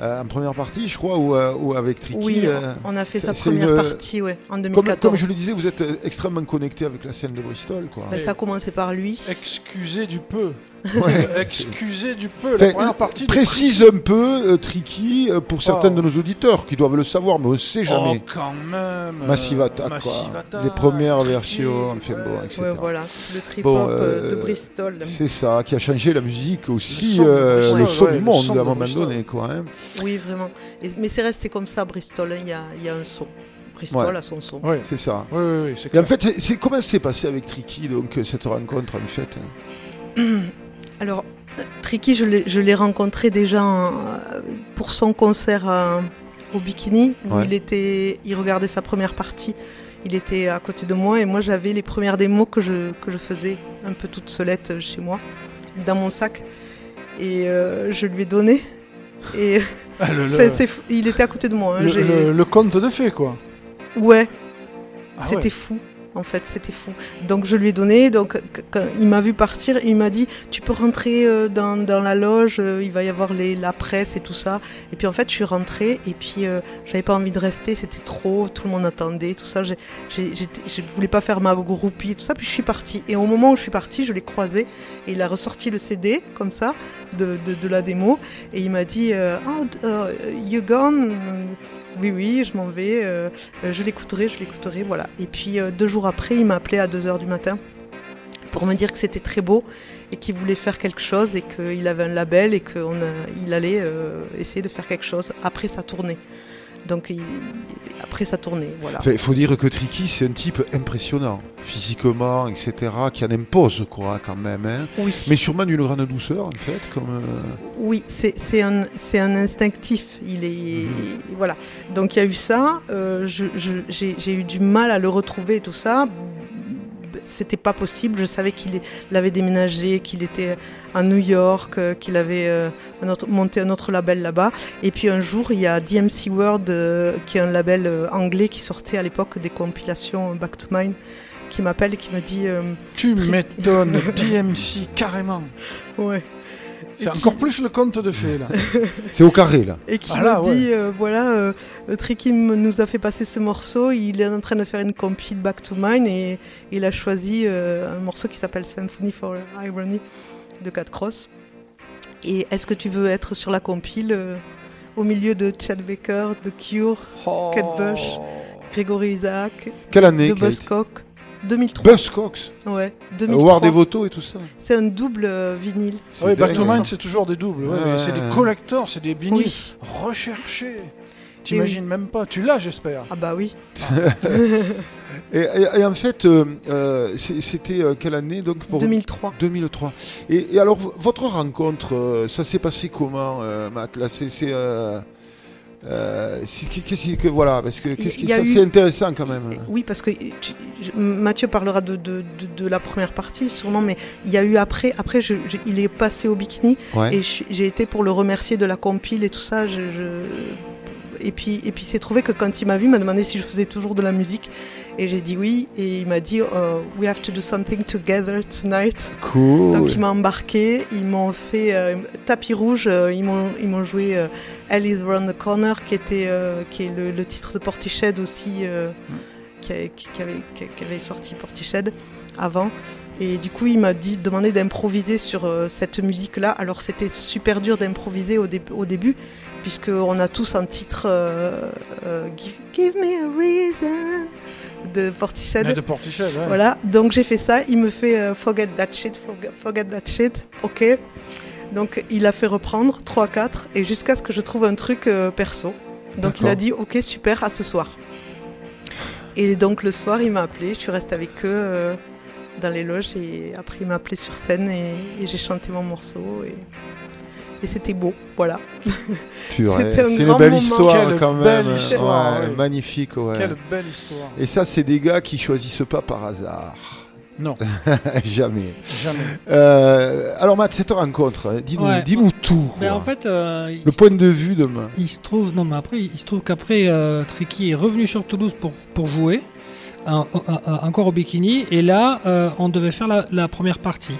en première partie, je crois, ou, euh, ou avec Tricky. oui, euh, on a fait sa première une- partie, ouais, en Comme, 2014. comme je le disais, vous êtes euh, extrêmement connecté avec la scène de Bristol, quoi. Ben, ça a commencé par lui. Excusez du peu. Ouais. Excusez du peu. La première partie. du précise un peu, euh, Tricky, euh, pour certains Oh. de nos auditeurs qui doivent le savoir, mais on ne sait Oh, jamais. quand même. Massive euh, Attack, quoi. Massive Attack, Les premières Tricky, versions, enfin bon, etc. Ouais, voilà, le trip Bon, euh, de euh, Bristol. C'est ça, qui a changé la musique aussi, son euh, le son du monde son à un moment donné, quoi. hein. Oui, vraiment. Et- mais c'est resté comme ça, Bristol. hein, Il y, a, il y a un son. Bristol Ouais. a son son. Ouais. C'est ça. Oui, oui, oui, c'est Et en fait, c'est- c'est comment c'est passé avec Tricky, donc, euh, cette rencontre, en fait hein <clears throat> Alors, euh, Tricky, je l'ai- rencontré déjà en- euh, pour son concert à- au Bikini, où Ouais. il, était, il regardait sa première partie. Il était à côté de moi et moi j'avais les premières démos que je, que je faisais un peu toute seulette euh, chez moi, dans mon sac. Et euh, je lui ai donné. Et <laughs> Ah, le, le- il était à côté de moi. hein, le- j'ai- le- le conte de fées, quoi. Ouais. Ah c'était ouais. fou. En fait, c'était fou. Donc je lui ai donné. Donc qu- quand il m'a vu partir, il m'a dit "Tu peux rentrer euh, dans, la loge. euh, il va y avoir la presse et tout ça." Et puis en fait, je suis rentrée et puis euh, j'avais pas envie de rester. C'était trop. Tout le monde attendait. Tout ça. J'ai, j'étais- je voulais pas faire ma groupie. Tout ça. Puis je suis partie. Et au moment où je suis partie, je l'ai croisé et il a ressorti le CD comme ça de, la démo et il m'a dit euh, "Oh, euh, you gone?" Oui, oui, je m'en vais. euh, euh, je l'écouterai, je l'écouterai, voilà. Et puis euh, deux jours après, il m'a appelé à 2h du matin pour me dire que c'était très beau et qu'il voulait faire quelque chose et qu'il avait un label et qu'il allait essayer de faire quelque chose après sa tournée. Donc il- après sa tournée, voilà. Il faut dire que Tricky, c'est un type impressionnant, physiquement, etc., qui en impose, quoi, quand même. hein. Oui. Mais sûrement d'une grande douceur, en fait, comme... euh, Oui, c'est un, c'est un instinctif. Il est voilà. Donc il y a eu ça. euh, J'ai j'ai eu du mal à le retrouver et tout ça. C'était pas possible. Je savais qu'il avait déménagé, qu'il était à New York, euh, qu'il avait euh, un autre- monté un autre label là-bas. Et puis un jour, il y a DMC World, euh, qui est un label anglais qui sortait à l'époque des compilations Back to Mine, qui m'appelle et qui me dit. euh, Tu m'étonnes, DMC, carrément. <laughs> Ouais. C'est encore plus le conte de fées là. <laughs> C'est au carré là. Et qui Ah là, m'a dit, euh, voilà, euh, nous a fait passer ce morceau, il est en train de faire une compile Back to Mine et il a choisi euh, un morceau qui s'appelle Symphony for Irony de Cat Cross. Et est-ce que tu veux être sur la compile euh, au milieu de Chad Baker, The Cure, Kate Bush, Gregory Isaac, Quelle année, de Kate Buzzcock? 2003. Buzzcocks Ouais, Euh, 2003. War des Votos et tout ça. C'est un double euh, vinyle. Oui, Back to ça. c'est toujours des doubles. ouais, Ouais, mais c'est des collectors, c'est des vinyles Oui. recherchés. T'imagines même pas. Tu l'as, j'espère. Ah bah oui. <laughs> Et, et- et en fait, euh, euh, c'était euh, quelle année donc pour 2003. 2003. Et, et alors, votre rencontre, euh, ça s'est passé comment, euh, Matt? Là, c'est. C'est, euh, qu'est-ce que voilà, parce que qu'est-ce qui eu- c'est intéressant quand même. Oui, parce que tu- Mathieu parlera de, de, de- de la première partie sûrement, mais il y a eu après, après je- je- il est passé au bikini Ouais. et j'ai été pour le remercier de la compile et tout ça. Je- Et puis, et puis c'est trouvé que quand il m'a vu, il m'a demandé si je faisais toujours de la musique et j'ai dit oui et il m'a dit euh, We have to do something together tonight. Cool. Donc il m'a embarqué, ils m'ont fait euh, tapis rouge, euh, ils m'ont ils m'ont joué euh, Alice Round the Corner qui était euh, qui est le, le titre de Portiched aussi euh, qui, a- qui- qui avait, qui- qui avait sorti Portiched avant. Et du coup, il m'a dit, demandé d'improviser sur euh, cette musique-là. Alors, c'était super dur d'improviser au, dé- au début, puisqu'on a tous un titre euh, euh, give, Give me a reason de Portiched. Ouais, de Portiched, ouais. Voilà, donc j'ai fait ça. Il me fait euh, Forget that shit, forget, forget that shit. Ok. Donc, il a fait reprendre 3-4 et jusqu'à ce que je trouve un truc euh, perso. Donc, il a dit Ok, super, à ce soir. Et donc le soir, il m'a appelé, je suis restée avec eux euh, dans les loges et après il m'a appelé sur scène et, et j'ai chanté mon morceau et, et c'était beau, voilà. C'était C'est une belle moment. histoire Quelle quand belle même. histoire, Ouais, ouais. Magnifique, ouais. Quelle belle histoire. Et ça, c'est des gars qui choisissent pas par hasard. Non, <laughs> Jamais. jamais. Euh, alors, Matt, cette rencontre, hein, dis-nous Ouais. dis-nous tout. Mais quoi. en fait, euh, Le point de vue de ma- il se trouve, non mais après, il se trouve qu'après, euh, Tricky est revenu sur Toulouse pour, pour jouer, un- un- un- encore au bikini, et là, euh, on devait faire la, la première partie.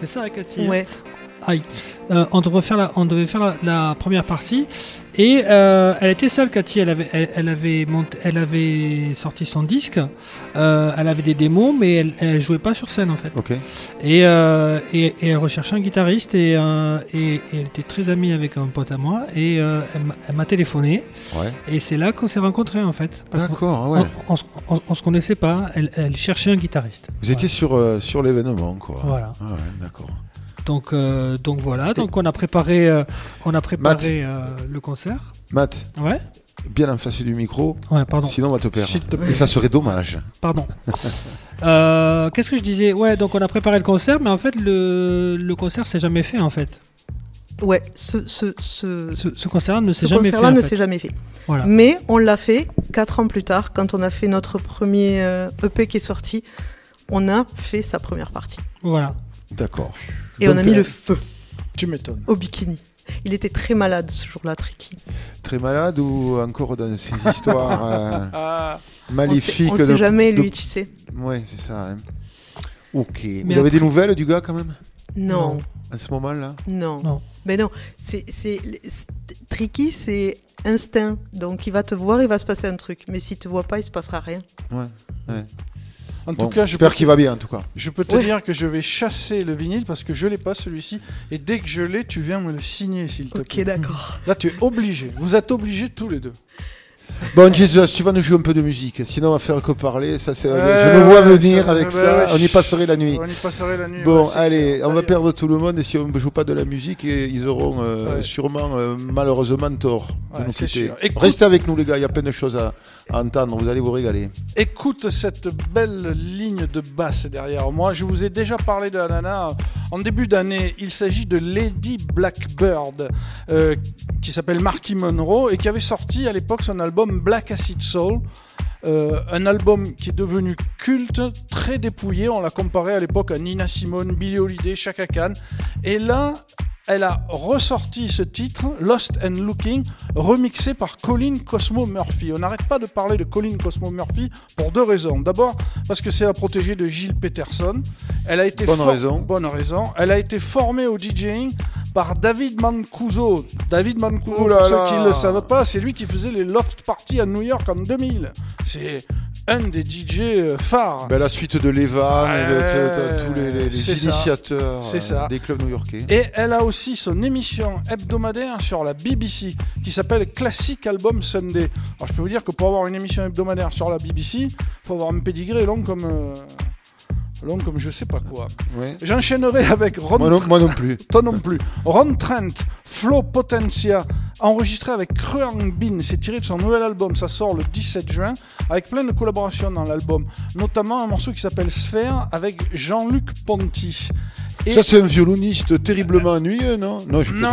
C'est ça, Cathy hein? Ouais. Aïe. Euh, on devait faire la, on devait faire la, la première partie et euh, elle était seule Cathy elle avait elle, elle avait monté, elle avait sorti son disque euh, elle avait des démos mais elle, elle jouait pas sur scène en fait et, euh, et, et elle recherchait un guitariste et, et, et elle était très amie avec un pote à moi et elle m'a- téléphoné Ouais. et c'est là qu'on s'est rencontrés en fait D'accord, ouais. on, on, se- on- on se connaissait pas elle, cherchait un guitariste Vous étiez sur, sur l'événement, quoi. Voilà. Ah ouais, d'accord. Donc euh, donc voilà donc on a préparé euh, on a préparé euh, le concert Matt, ouais bien en face du micro. Ouais, pardon. Sinon, on va te perdre. S'il te plaît. Et ça serait dommage. Pardon. <laughs> Euh, Qu'est-ce que je disais? Ouais, donc on a préparé le concert, mais en fait, le, le concert s'est jamais fait, en fait. Ouais, ce, ce, ce, Ce, ce concert ne ce s'est jamais fait. concert-là en ne fait. s'est jamais fait. Voilà. Mais on l'a fait quatre ans plus tard, quand on a fait notre premier EP qui est sorti. On a fait sa première partie. Voilà. D'accord. Et on a mis euh, le feu Tu m'étonnes. au bikini. Il était très malade ce jour-là, Tricky. Très malade ou encore dans ces histoires euh, <laughs> Ah, maléfiques On sait, on de- sait jamais, de- lui, tu sais. Ouais, c'est ça. hein. Ok. Mais Vous avez après- des nouvelles du gars quand même? Non, à ce moment-là? Non. Non. Mais non, c'est- Tricky, c'est instinct. Donc il va te voir, il va se passer un truc. Mais s'il te voit pas, il se passera rien. Ouais. ouais. En Bon, tout cas, je j'espère peux, qu'il va bien en tout cas. je peux te Ouais. dire que je vais chasser le vinyle parce que je l'ai pas celui-ci. Et dès que je l'ai, tu viens me le signer, s'il te Ok, plaît. d'accord. Là, tu es obligé. Vous êtes obligés tous les deux. Bon, Jesus, tu vas nous jouer un peu de musique. Sinon, on va faire que parler. Ça, c'est... Ouais, je nous vois ouais, venir ça- avec ça. ouais. On y passerait la nuit. On y passerait la nuit. Bon, allez, clair. on va perdre tout le monde et si on ne joue pas de la musique, et ils auront euh, sûrement, euh, malheureusement, tort de nous quitter. Écoute- Restez avec nous, les gars, il y a plein de choses à, à entendre, vous allez vous régaler. Écoute cette belle ligne de basse derrière moi. Je vous ai déjà parlé de la nana en début d'année. Il s'agit de Lady Blackbird, euh, qui s'appelle Marky Monroe et qui avait sorti à l'époque son album Black Acid Soul. Euh, un album qui est devenu culte, très dépouillé. On l'a comparé à l'époque à Nina Simone, Billie Holiday, Chaka Khan. Et là, elle a ressorti ce titre, Lost and Looking, remixé par Colin Cosmo Murphy. On n'arrête pas de parler de Colin Cosmo Murphy pour deux raisons. D'abord, parce que c'est la protégée de Gilles Peterson. Elle a été Bonne for- raison. Bonne raison. Elle a été formée au DJing par David Mancuso. David Mancuso, pour ceux qui ne le savent pas, c'est lui qui faisait les loft parties à New York en 2000. C'est un des DJ euh, phares. Ben, la suite de Levan et de, de- de- Ouais, tous les, initiateurs euh, des clubs new-yorkais. Et elle a aussi son émission hebdomadaire sur la BBC qui s'appelle Classic Album Sunday. Alors je peux vous dire que pour avoir une émission hebdomadaire sur la BBC, faut avoir un pédigré long comme euh, long comme je sais pas quoi. Ouais. J'enchaînerai avec Ron Moi non, moi non plus. Toi non plus. Ron Trent, Flow Potentia, enregistré avec Kruang Bin. C'est tiré de son nouvel album. Ça sort le 17 juin, avec plein de collaborations dans l'album. Notamment un morceau qui s'appelle Sphère avec Jean-Luc Ponty. Et- Ça, c'est un violoniste terriblement ennuyeux, non Non, je non,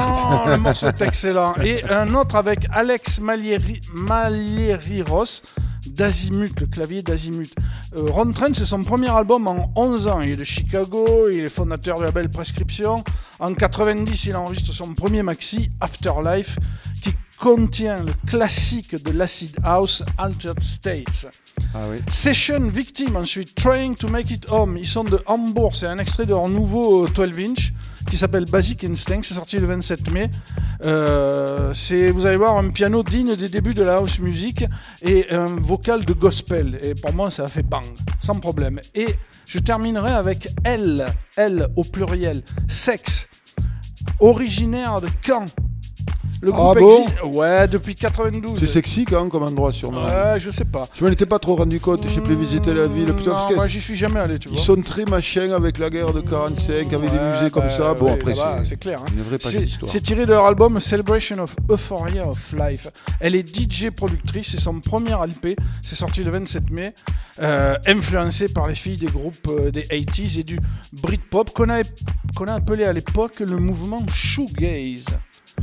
le morceau est excellent. Et un autre avec Alex Malieri, Malieros d'Azimut, le clavier d'Azimut. Euh, Ron Trent, c'est son premier album en 11 ans. Il est de Chicago, il est fondateur de la belle Prescription. En 90, il enregistre son premier maxi, Afterlife, qui contient le classique de l'acid house, Altered States. Ah oui. Session Victim, ensuite Trying to Make It Home. Ils sont de Hambourg. C'est un extrait de leur nouveau euh, 12 inch qui s'appelle Basic Instinct. C'est sorti le 27 mai. Euh, c'est, vous allez voir, un piano digne des débuts de la house music et un vocal de gospel. Et pour moi, ça a fait bang, sans problème. Et je terminerai avec Elle, Elle au pluriel, Sexe, originaire de Caen. Le Ah groupe bon existe, ouais, depuis 92. C'est sexy quand même comme endroit sûrement. Ouais, je sais pas. Je m'en étais pas trop rendu compte, j'ai plus visité la ville. Non, moi j'y suis jamais allé, tu vois. ils sont très machin avec la guerre de 45, avec des musées comme bah, ça. Bon, ouais, après, là-bas, c'est clair. hein. une vraie C'est- tiré de leur album Celebration of Euphoria of Life. Elle est DJ productrice, c'est son premier LP, c'est sorti le 27 mai, euh, influencé par les filles des groupes euh, des 80s et du Britpop qu'on a, qu'on a appelé à l'époque le mouvement Shoegaze.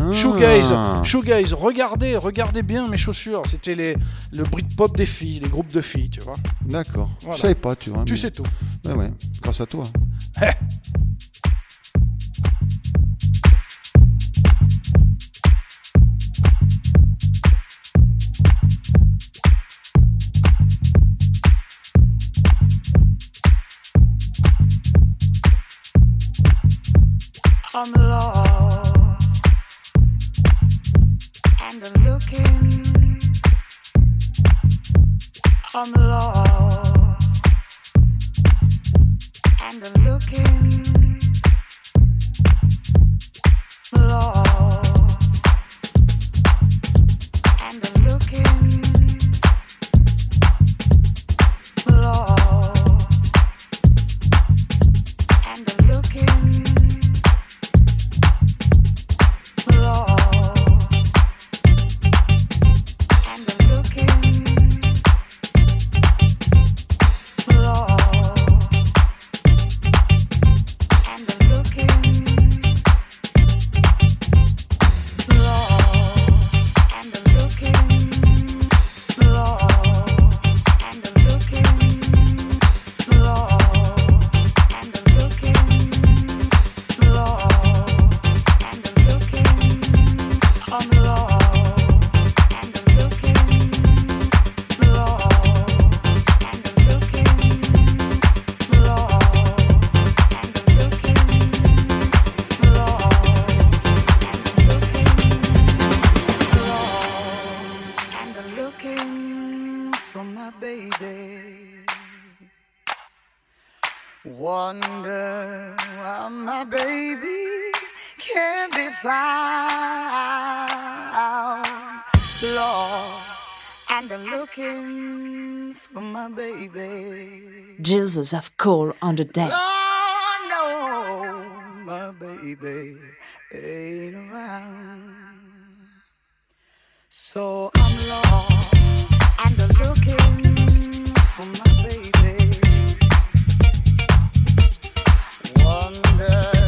Ah. Shoegaze, shoegaze, regardez, regardez bien mes chaussures. C'était les, le Britpop des filles, les groupes de filles, tu vois. D'accord. Voilà. Je savais pas, tu vois. Tu mais- sais tout. Ouais, ouais, grâce à toi. I'm lost Of coal on the deck. Oh no, my baby ain't around. So I'm lost and I'm looking for my baby. Wonder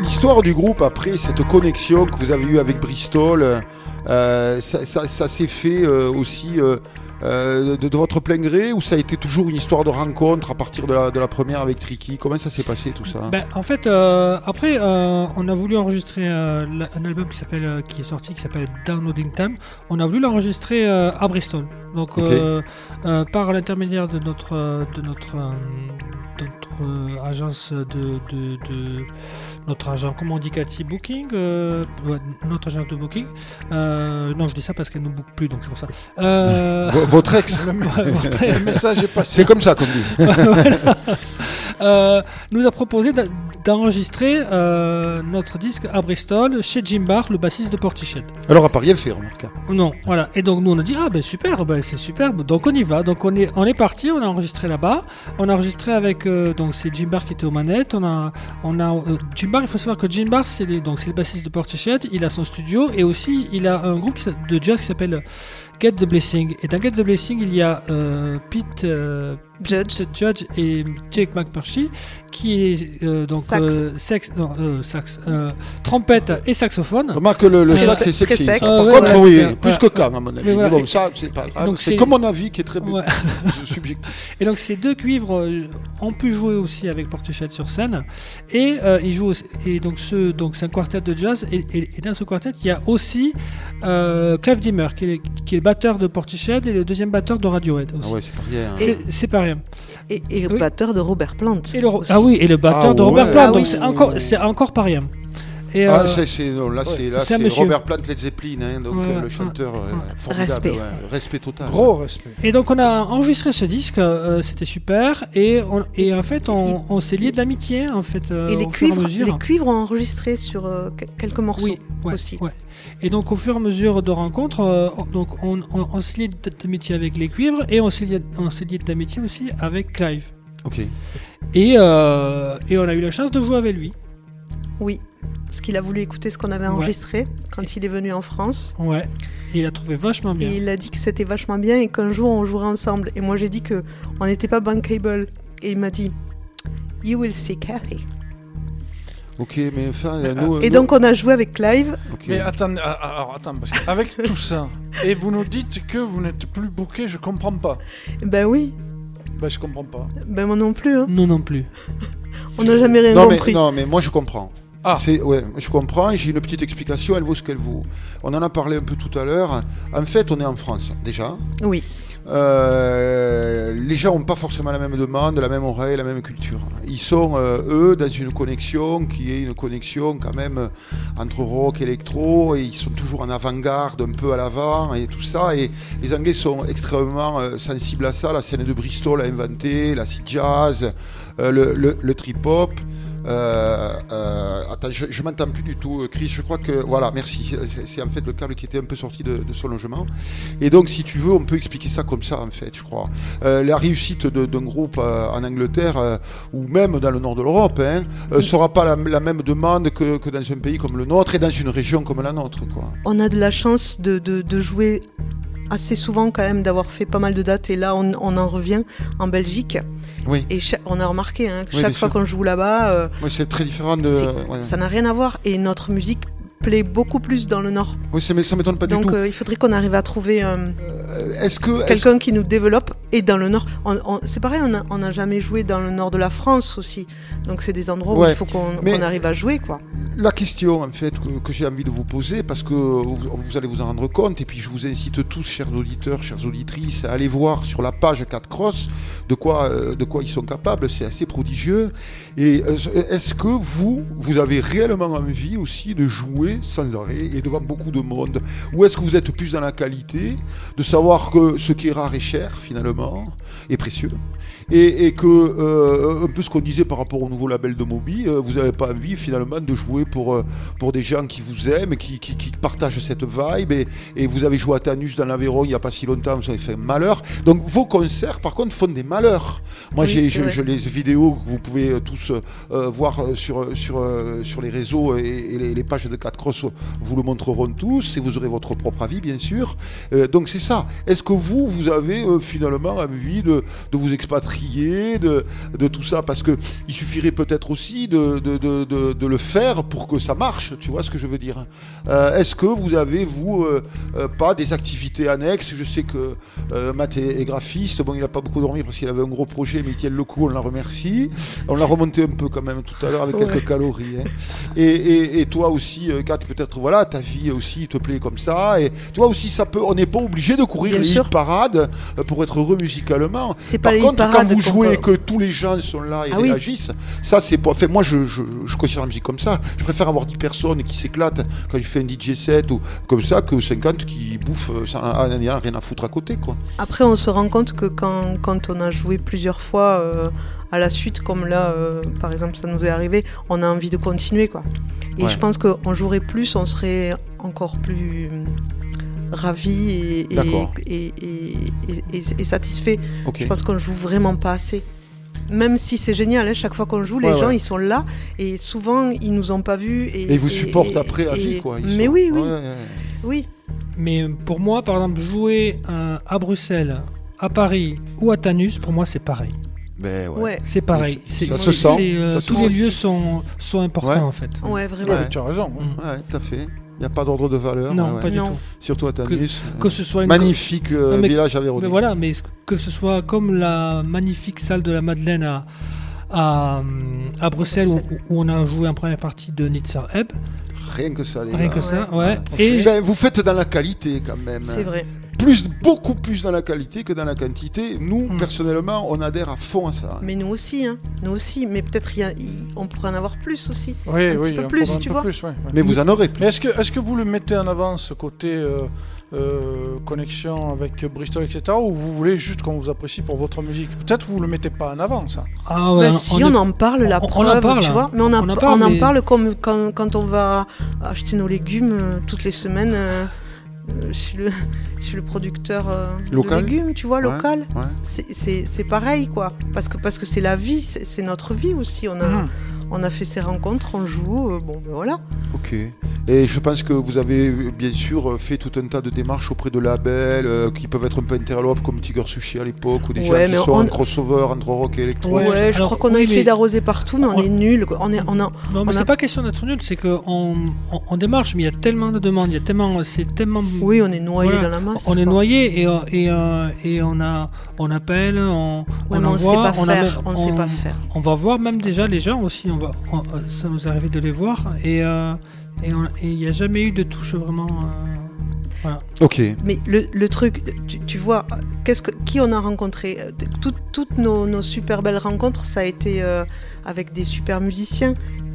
l'histoire du groupe après cette connexion que vous avez eue avec Bristol, euh, ça, ça- s'est fait euh, aussi euh, de, de votre plein gré ou ça a été toujours une histoire de rencontre à partir de la, de la première avec Tricky? Comment ça s'est passé tout ça? Ben, en fait, euh, après, euh, on a voulu enregistrer un album qui s'appelle, qui est sorti, qui s'appelle Downloading Time. On a voulu l'enregistrer à Bristol, donc par l'intermédiaire de notre, de notre, de notre agence de, de, de- notre agent, comment on dit, Cathy Booking, notre agence de booking. Non, je dis ça parce qu'elle ne book plus, donc c'est pour ça. <laughs> Votre ex Ouais, <laughs> votre ex. Le message est passé. C'est comme ça qu'on dit. <laughs> Voilà. Euh, nous a proposé d'enregistrer euh, notre disque à Bristol chez Jim Barr, le bassiste de Portichet. Alors à part rien fait, remarque. Non, voilà. Et donc nous on a dit ah ben super, ben, c'est superbe. Donc on y va. Donc on est on est parti, on a enregistré là-bas. On a enregistré avec euh, donc c'est Jim Barr qui était aux manettes. On a on a Jim Barr. Il faut savoir que Jim Barr c'est les- donc c'est le bassiste de Portichet. Il a son studio et aussi il a un groupe de jazz qui s'appelle Get the Blessing. Et dans Get the Blessing il y a euh, Pete euh, Judge. Judge et Jake McMurphy qui est euh, donc Sax. euh, sex- non, euh, sax, euh, trompette et saxophone. Remarque le, le sax c'est très sexy. sexe. Par Ah, ouais, contre, ouais, oui, plus que quand à mon avis. Voilà. Bon, ça c'est pas C'est c'est- comme mon avis qui est très Ouais. <laughs> subjectif. Et donc ces deux cuivres euh, ont pu jouer aussi avec Portichet sur scène et euh, ils jouent aussi- et donc ce donc c'est un quartet de jazz et, et- et dans ce quartet il y a aussi euh, Clive Dimmer qui est, qui est le batteur de Portichet et le deuxième batteur de Radiohead aussi. Ah ouais, c'est pas rien. hein. C'est- C'est pas rien. Et, et Oui. batteur de Robert Plant. Et le, ah oui, et le batteur Ah de Robert ouais. Plant, Ah donc oui. c'est encore, encore pas rien. Et, Ah, euh, c'est, c'est- non, là, c'est, là, c'est c'est. Robert Plant Led Zeppelin, hein, donc Ouais, euh, le chanteur, euh, formidable, Respect. ouais, respect total. Gros respect. Et donc on a enregistré ce disque, euh, c'était super, et, on- et en fait on, on s'est lié de l'amitié en fait euh, Et les au fur et à cuivres, mesure. les cuivres ont enregistré sur euh, que- quelques morceaux Oui, ouais, aussi. ouais. Et donc au fur et à mesure de rencontres, euh, on- donc on, on, on s'est lié d'amitié avec les cuivres et on s'est lié, on s'est lié d'amitié aussi avec Clive. Ok. Et, euh, et on a eu la chance de jouer avec lui. Oui, parce qu'il a voulu écouter ce qu'on avait Ouais. enregistré quand il est venu en France. Ouais. Et il a trouvé vachement bien. Et il a dit que c'était vachement bien et qu'un jour on jouerait ensemble. Et moi j'ai dit que on n'était pas bankable. Et il m'a dit You will see Kathy. Ok, mais enfin, euh, nous. Et nous- donc on a joué avec Clive. ok. Mais attends, ah, ah, alors attends, parce qu'avec tout ça, et vous nous dites que vous n'êtes plus booké, je comprends pas. Ben oui, Ben je comprends pas. ben moi non plus. hein. Nous non plus. On n'a jamais rien non, mais, compris. non, mais moi je comprends. Ah. Ouais, je comprends. J'ai une petite explication. Elle vaut ce qu'elle vaut. On en a parlé un peu tout à l'heure. En fait, on est en France déjà. Oui. Euh, les gens n'ont pas forcément la même demande, la même oreille, la même culture. Ils sont, euh, eux, dans une connexion qui est une connexion quand même entre rock et électro, et ils sont toujours en avant-garde, un peu à l'avant, et tout ça. Et les Anglais sont extrêmement euh, sensibles à ça. La scène de Bristol a inventé l'acid jazz, euh, le, le, le trip-hop. Euh, euh, attends, je, je m'entends plus du tout, Chris. Je crois que voilà, merci. C'est- en fait le câble qui était un peu sorti de, de son logement. Et donc, si tu veux, on peut expliquer ça comme ça, en fait, je crois. Euh, la réussite d'un groupe en Angleterre ou même dans le nord de l'Europe hein, sera pas la, la même demande que, que dans un pays comme le nôtre et dans une région comme la nôtre, quoi. On a de la chance de, de- de jouer assez souvent quand même, d'avoir fait pas mal de dates. Et là, on, on en revient en Belgique. Oui. Et on a remarqué, hein, que Oui, chaque fois qu'on joue là-bas, euh, Oui, c'est très différent de. ouais. ça n'a rien à voir. Et notre musique plaît beaucoup plus dans le Nord. Oui, ça m'é- ça m'étonne pas Donc du tout. euh, il faudrait qu'on arrive à trouver euh, Est-ce que quelqu'un qui nous développe. Et dans le Nord, c'est pareil, on n'a jamais joué dans le Nord de la France aussi. Donc c'est des endroits où il faut qu'on arrive à jouer, quoi. La question en fait que, que j'ai envie de vous poser, parce que vous, vous allez vous en rendre compte, et puis je vous incite tous, chers auditeurs, chères auditrices, à aller voir sur la page 4 Cross de quoi, euh, de quoi ils sont capables, c'est assez prodigieux. Et euh, est-ce que vous, vous avez réellement envie aussi de jouer sans arrêt et devant beaucoup de monde. Ou est-ce que vous êtes plus dans la qualité, de savoir que ce qui est rare est cher finalement, et précieux? Et, et que, euh, un peu ce qu'on disait par rapport au nouveau label de Moby, euh, vous n'avez pas envie finalement de jouer pour, euh, pour des gens qui vous aiment, qui, qui, qui partagent cette vibe, et, et vous avez joué à Tanus dans l'Aveyron il n'y a pas si longtemps, vous avez fait malheur. Donc vos concerts, par contre, font des malheurs. Moi, Oui, j'ai je, les vidéos que vous pouvez tous euh, voir sur, sur, sur les réseaux et, et les, les pages de 4 Cross vous le montreront tous, et vous aurez votre propre avis, bien sûr. Donc c'est ça. Est-ce que vous, vous avez finalement envie de, de vous expatrier, de, de tout ça Parce que il suffirait peut-être aussi de, de, de, le faire pour que ça marche, tu vois ce que je veux dire Euh, Est-ce que vous avez, vous, euh, euh, pas des activités annexes Je sais que Matt est, est graphiste, bon, il n'a pas beaucoup dormi parce qu'il avait un gros projet, mais il tient le coup, on la remercie. On l'a remonté un peu quand même tout à l'heure avec Ouais. quelques calories. hein. Et, et, et toi aussi, Kat, peut-être, voilà, ta vie aussi te plaît comme ça. Et toi aussi, ça peut, on n'est pas obligé de courir Bien les sûr. parades pour être heureux musicalement. C'est Par pas contre, quand vous jouez et que tous les gens sont là et Ah oui. réagissent, ça c'est pas. Fait, moi, je, je, je considère la musique comme ça. Je préfère avoir 10 personnes qui s'éclatent quand je fais un DJ set ou comme ça que 50 qui bouffent euh, sans rien rien à foutre à côté, quoi. Après, on se rend compte que quand, quand on a joué plusieurs fois euh, à la suite, comme là, euh, par exemple, ça nous est arrivé, on a envie de continuer, quoi. Et Ouais. je pense qu'on jouerait plus, on serait encore plus ravis et, et, D'accord. et, et, et- et- et satisfaits. Ok. Je pense qu'on joue vraiment pas assez. Même si c'est génial, hein, chaque fois qu'on joue, les Ouais, gens ils sont là et souvent ils nous ont pas vus. Et, Et ils vous supportent et- après à vie, quoi. ils Mais sont- oui, oui, Ouais, ouais, ouais. oui. Mais pour moi, par exemple, jouer euh, à Bruxelles, à Paris ou à Tanus, pour moi, c'est pareil. Ben ouais. Ouais. C'est pareil. Ça se sent, euh, ça tous les lieux sont, sont importants Ouais. en fait. Ouais, vraiment. Ouais. Tu as raison. Ouais, tout à fait. Il n'y a pas d'ordre de valeur. Non, ouais, ouais. pas du Non. tout. Surtout à Tanus. Que ce soit une Magnifique euh, Non, mais- village avéronais. Mais voilà, mais que ce soit comme la magnifique salle de la Madeleine à, à, à Bruxelles où, où on a joué en première partie de Nitzer Ebb, Rien que ça, les rien gars. que ça, Ouais. ouais. Et Enfin, vous faites dans la qualité quand même. C'est vrai. Plus, beaucoup plus dans la qualité que dans la quantité. Nous, Hmm. personnellement, on adhère à fond à ça. Mais nous aussi, hein. nous aussi. Mais peut-être y a- on pourrait en avoir plus aussi. Oui, un oui, petit peu plus, un tu peu vois. plus, ouais, ouais. Mais vous en aurez plus. Est-ce que, est que vous le mettez en avant, ce côté euh, euh, connexion avec Bristol, etc., ou vous voulez juste qu'on vous apprécie pour votre musique? Peut-être vous le mettez pas en avant, ça. ah ouais, Bah, si on, en parle, la on- on preuve, en parle, tu hein. vois. Mais on, a- On en on parle, en mais- parle comme quand, quand on va acheter nos légumes euh, toutes les semaines chez, le, <laughs> chez le producteur euh, Local de légumes, tu vois, Ouais, local. ouais. C'est- C'est c'est pareil, quoi. Parce que parce que c'est la vie, c'est c'est notre vie aussi. On a, Mhm. On a fait ces rencontres, on joue, euh, bon, ben voilà. Ok. Et je pense que vous avez bien sûr fait tout un tas de démarches auprès de labels euh, qui peuvent être un peu interlopes comme Tiger Sushi à l'époque ou des Ouais, gens qui sont on- en crossover entre rock et électro. Ouais, Ouais, je alors, crois qu'on a oui, essayé mais- d'arroser partout, mais on, on- est nuls. quoi. On est, on a, Non, mais a- c'est pas question d'être nul, c'est qu'on on, on démarche, mais il y a tellement de demandes, il y a tellement, c'est tellement. oui, on est noyé Voilà. dans la masse. On est noyé et, euh, et, euh, et on a on appelle, on, Ouais, on envoie, sait pas on faire, on sait pas faire. On va voir même déjà les gens aussi, on va- on- ça nous est arrivé de les voir et euh, il n'y a jamais eu de touche vraiment. euh, voilà. Ok. Mais le, le truc, tu, tu vois, qu'est-ce que, qui on a rencontré Euh, Tout- Toutes nos, nos super belles rencontres, ça a été euh, avec des super musiciens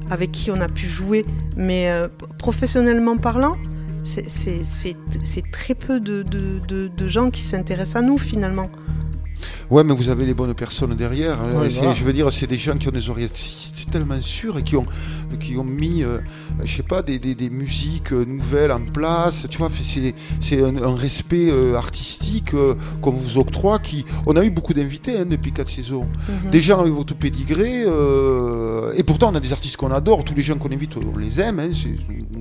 avec qui on a pu jouer. Mais euh, professionnellement parlant, c'est- c'est c'est- c'est très peu de, de- de- de gens qui s'intéressent à nous finalement. Ouais, mais vous avez les bonnes personnes derrière. Ouais, voilà. Je veux dire, c'est des gens qui ont des oreilles tellement sûres et qui ont, qui ont mis, euh, je sais pas, des, des, des musiques euh, nouvelles en place. Tu vois, c'est c'est un, un respect euh, artistique euh, qu'on vous octroie. Qui, on a eu beaucoup d'invités hein, depuis quatre saisons. Mhm. Des gens avec votre pédigré. euh, et pourtant, on a des artistes qu'on adore. Tous les gens qu'on invite, on les aime. hein,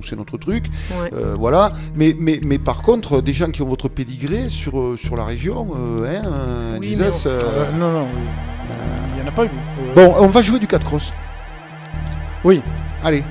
c'est notre truc. Ouais. Euh, voilà. Mais, mais, mais par contre, des gens qui ont votre pédigré sur, sur la région, euh, hein, euh, Oui, Jesus, mais Euh, euh, non, non, il n'y en a pas eu. Euh, Bon, on va jouer du 4 cross. Oui. Allez.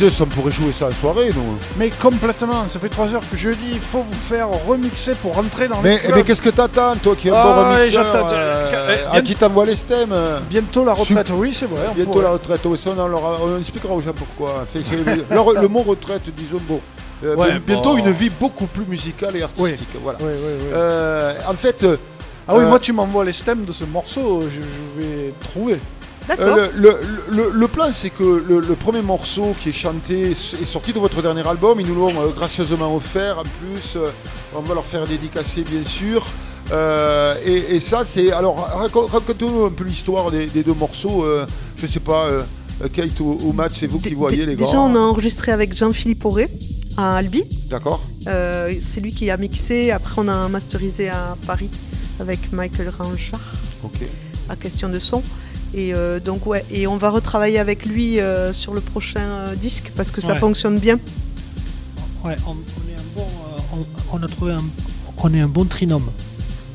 Jesus, on pourrait jouer ça en soirée, nous. Mais complètement, ça fait 3 heures que je dis, il faut vous faire remixer pour rentrer dans Mais, les clubs. mais qu'est-ce que t'attends, toi qui es un Ah, bon ouais, remixeur, euh, Eh, à qui t'envoie les stems Bientôt la retraite, Sup- oui, c'est vrai. Bientôt pourrait. la retraite, oui, ça, on, leur- on expliquera aux gens pourquoi. Le, mot retraite, disons, bon. euh, Ouais, bientôt bon. une vie beaucoup plus musicale et artistique. Voilà. Oui, oui, oui. Euh, en fait. euh, Ah oui, moi tu m'envoies les stems de ce morceau, je, je vais trouver. Euh, le, le- le- le plan, c'est que le, le premier morceau qui est chanté est sorti de votre dernier album. Ils nous l'ont euh, gracieusement offert. En plus, euh, on va leur faire dédicacer, bien sûr. Et, et ça, c'est. Alors, raco- raconte-nous un peu l'histoire des, des deux morceaux. je sais pas, Kate ou, ou Matt, c'est vous qui voyez les gars. Déjà, on a enregistré avec Jean-Philippe Auré à Albi. D'accord c'est lui qui a mixé. Après, on a masterisé à Paris avec Michael Ranchard Ok. à question de son. Et euh, donc ouais, et on va retravailler avec lui euh, sur le prochain euh, disque parce que ça Ouais. fonctionne bien. Ouais, on, on est un bon, euh, on, on a trouvé un, on est un bon trinôme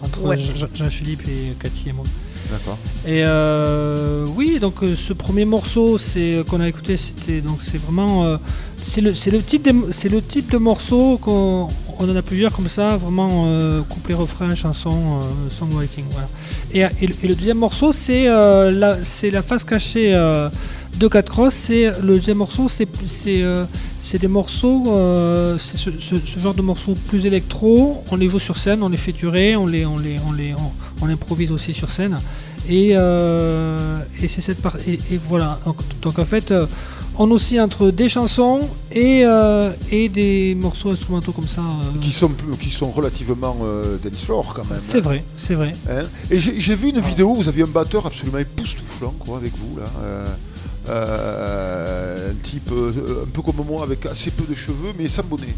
entre Ouais. Jean-Philippe et Cathy et moi. D'accord. Et euh, oui, donc ce premier morceau, c'est qu'on a écouté, c'était donc c'est vraiment, euh, c'est le, type, de, c'est morceau qu'on, on en a plusieurs comme ça, vraiment euh, couplet, refrain, chanson, euh, songwriting. Et, le- deuxième morceau, c'est euh, la, face cachée euh, de 4 Cross. C'est le deuxième morceau, c'est, euh, des morceaux, ce, genre de morceaux plus électro. On les joue sur scène, on les fait durer, on les, improvise aussi sur scène. Et, c'est cette part, et, voilà. Donc, donc en fait, on oscille entre des chansons et, euh, et des morceaux instrumentaux comme ça. euh, Qui sont, plus- qui sont relativement euh, dance floor quand même. C'est hein. vrai, c'est vrai. Hein Et j'ai vu une vidéo où vous aviez un batteur absolument époustouflant quoi, avec vous là. Euh, euh, un type euh, un peu comme moi avec assez peu de cheveux mais sans bonnet.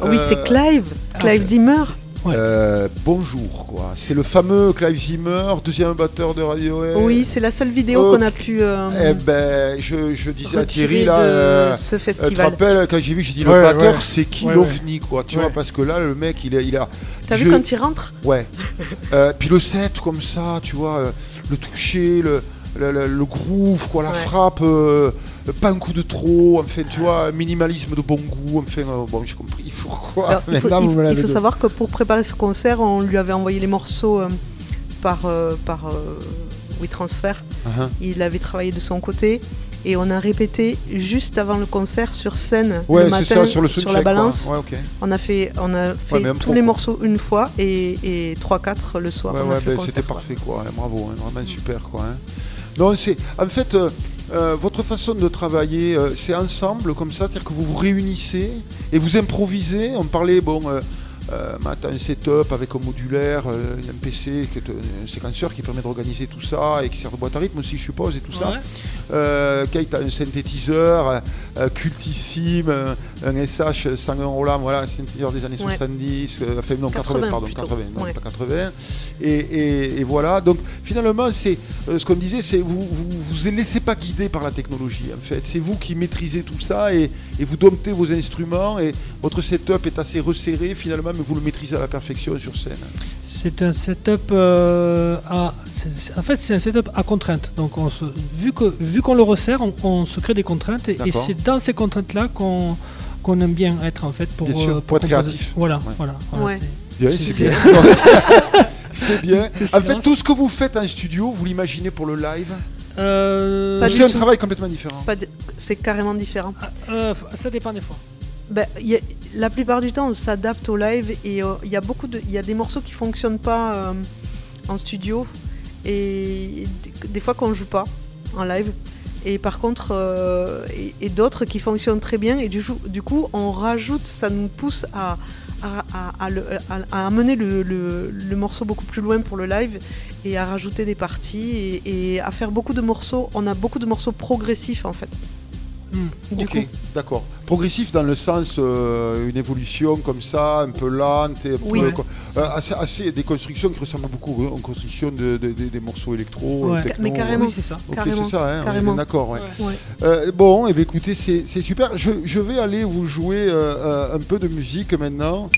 Ah oui, c'est Clive, Clive c'est- Dimmer. Euh, bonjour quoi. C'est le fameux Clive Zimmer, deuxième batteur de Radiohead. Oui, c'est la seule vidéo qu'on a pu. euh, Eh ben, je, je disais à Thierry là, euh, ce festival. tu te rappelles quand j'ai vu, j'ai dit Ouais, le batteur, ouais. c'est qui Ouais, l'ovni quoi, tu Ouais. vois, parce que là le mec il a, il a. T'as je- vu quand il rentre? Ouais. Euh, puis le set comme ça, tu vois, euh, le toucher, le, le, le- le groove, quoi, la Ouais. frappe, euh, pas un coup de trop, enfin, tu vois, minimalisme de bon goût, enfin, euh, bon, j'ai compris, il faut quoi. Alors, il faut, il vous il savoir que pour préparer ce concert, on lui avait envoyé les morceaux euh, par, par WeTransfer. Uh-huh. Il avait travaillé de son côté et on a répété juste avant le concert sur scène Ouais, le matin ça, sur le la balance. Ouais. On a fait, on a fait mais un tous les quoi. morceaux une fois et, et 3-4 le soir. Ben, c'était parfait, quoi, hein, bravo, hein, vraiment super, quoi. hein. Non, c'est, en fait, euh, euh, votre façon de travailler, euh, c'est ensemble, comme ça, c'est-à-dire que vous vous réunissez et vous improvisez. On parlait, bon, euh, un setup avec un modulaire, euh, un PC, qui est un séquenceur qui permet d'organiser tout ça et qui sert de boîte à rythme aussi, je suppose, et tout ça. Euh, Kate a un synthétiseur euh, cultissime, euh, un SH 101 Roland, voilà, un synthétiseur des années Ouais. 70, euh, enfin non, 80, 80 pardon, plutôt. 80, non, Ouais. pas 80. Et, et- et voilà, donc finalement, c'est ce qu'on disait, c'est vous, vous vous laissez pas guider par la technologie, en fait. C'est vous qui maîtrisez tout ça et, et vous domptez vos instruments et votre setup est assez resserré finalement, mais vous le maîtrisez à la perfection sur scène. C'est un setup euh, à. c'est- c'est- en fait, c'est un setup à contrainte. Donc, on se, vu que vu qu'on le resserre, on, on se crée des contraintes et, c'est dans ces contraintes-là qu'on qu'on aime bien être en fait pour, Bien sûr, euh, pour être créatif. Voilà, Ouais. voilà. voilà, Ouais. c'est- Bien, C'est c'est bien. bien. c'est bien. <laughs> Le <laughs> En fait, tout ce que vous faites en studio, vous l'imaginez pour le live? Euh, C'est du un tout. travail complètement différent. Pas de- C'est carrément différent. euh, ça dépend des fois. Ben, la plupart du temps, on s'adapte au live et euh, il y a y a des morceaux qui fonctionnent pas euh, en studio et des fois qu'on joue pas en live. Et par contre, euh, et, d'autres qui fonctionnent très bien et du, coup, on rajoute, ça nous pousse à, à, amener le, morceau beaucoup plus loin pour le live et à rajouter des parties et à faire beaucoup de morceaux. On a beaucoup de morceaux progressifs en fait. Du ok, d'accord. Progressif dans le sens euh, une évolution comme ça, un peu lente, et un Oui. peu, Ouais. quoi. Euh, assez, assez- des constructions qui ressemblent beaucoup aux constructions de, de- de- des morceaux électro, Ouais. techno. Mais carrément, Oui, c'est ça. Ok, carrément, c'est ça, hein, on est carrément. bien d'accord. ouais. Euh, bon, et écoutez, c'est c'est super. Je, je vais aller vous jouer un peu de musique maintenant.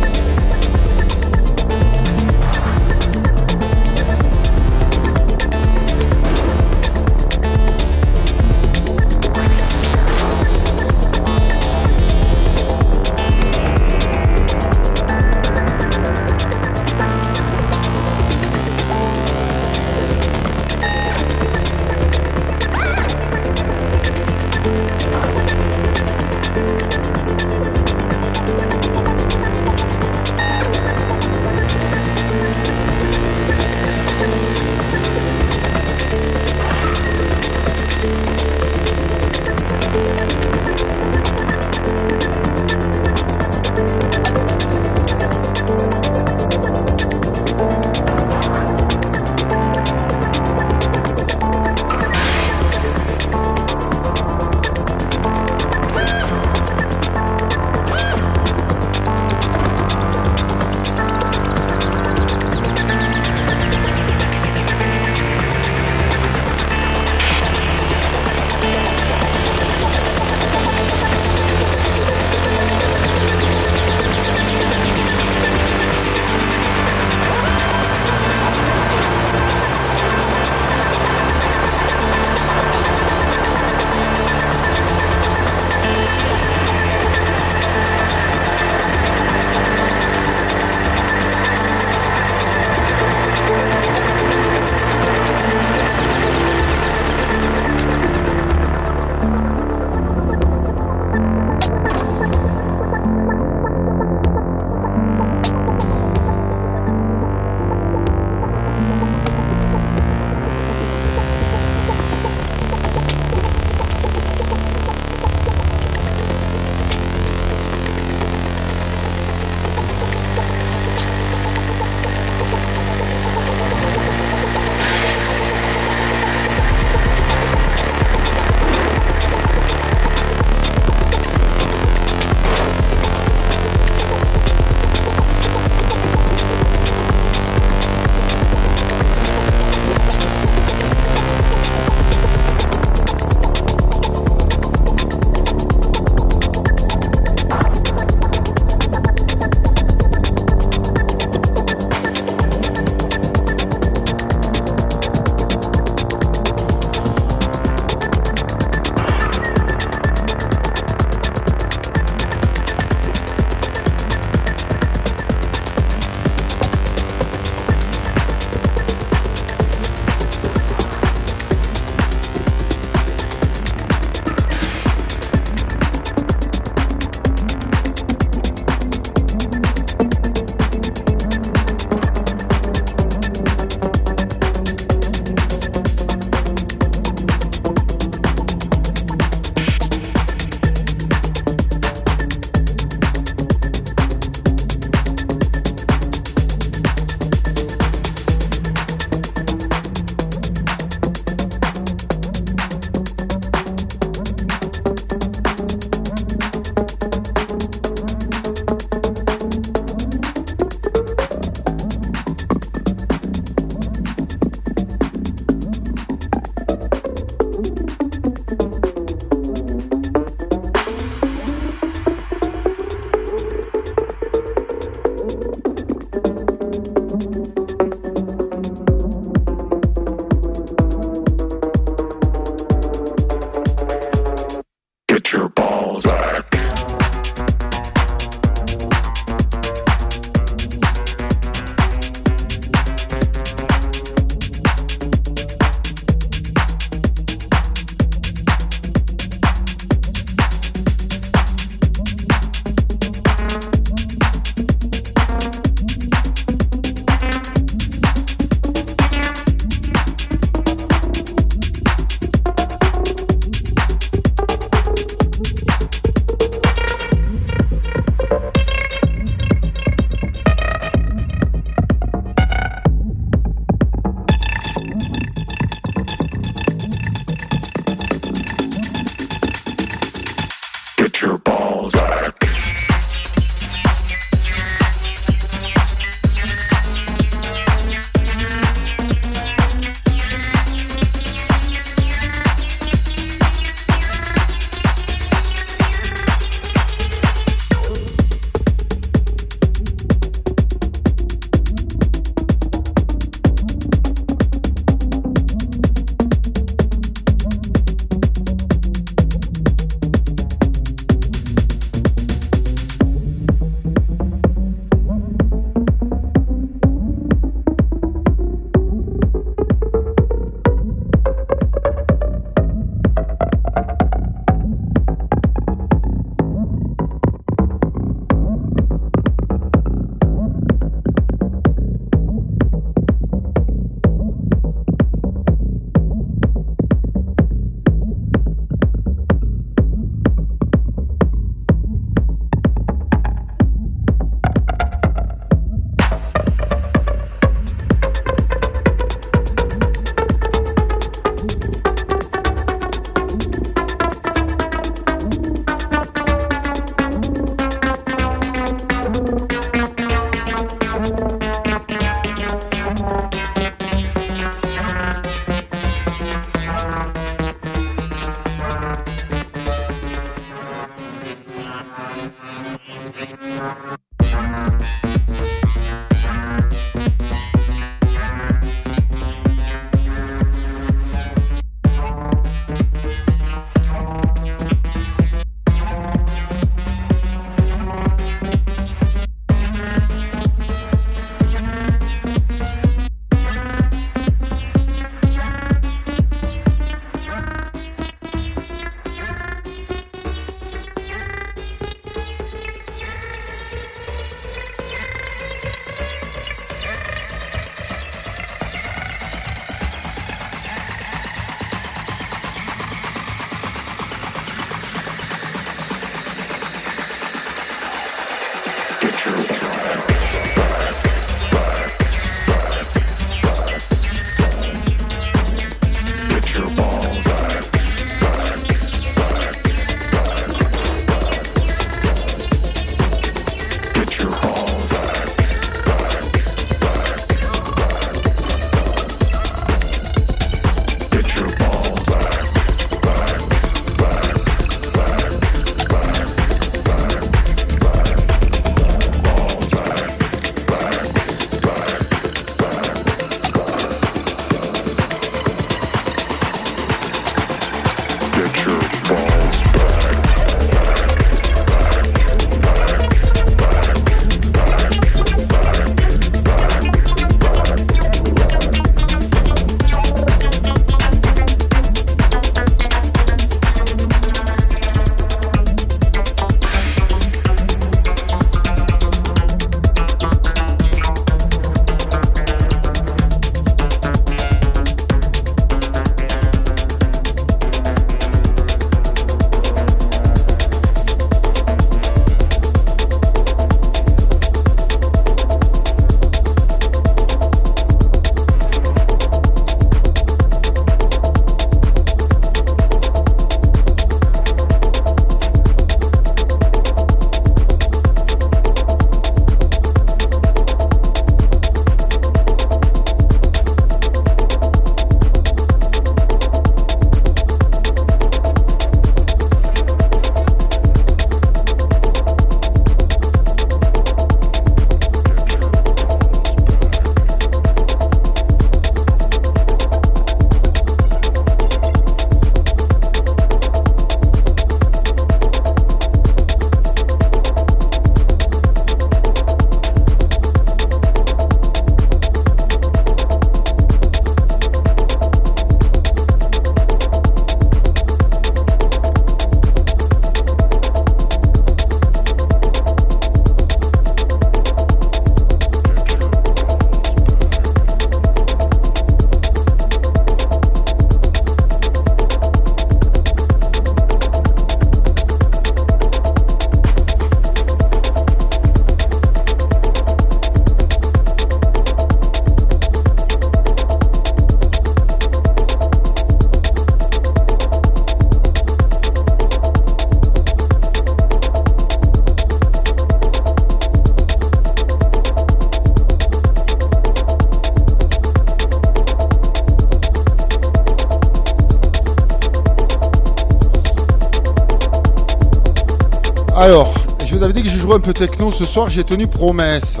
Ce soir, j'ai tenu promesse.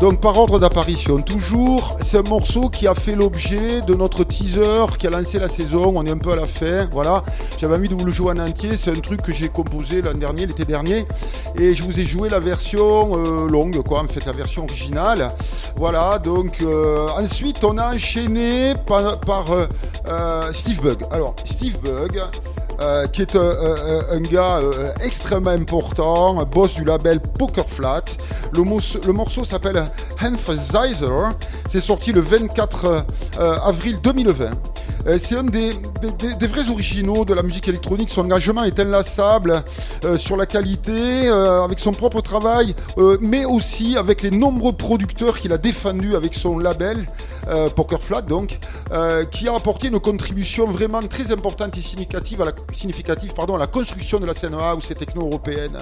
Donc par ordre d'apparition, toujours, c'est un morceau qui a fait l'objet de notre teaser qui a lancé la saison, on est un peu à la fin, voilà. J'avais envie de vous le jouer en entier, c'est un truc que j'ai composé l'an dernier, l'été dernier, et je vous ai joué la version euh, longue, quoi, en fait la version originale. Voilà, donc euh, ensuite on a enchaîné par, euh, Steve Bug. Alors, Steve Bug, euh, qui est euh, euh, un gars extrêmement important, boss du label Poker Flat. Le, morceau s'appelle Emphasizer. C'est sorti le 24 euh, avril 2020. Euh, c'est un des, vrais originaux de la musique électronique. Son engagement est inlassable sur la qualité, avec son propre travail, mais aussi avec les nombreux producteurs qu'il a défendus avec son label. Poker Flat donc, euh, qui a apporté une contribution vraiment très importante et significative à la, construction de la scène house et techno européenne,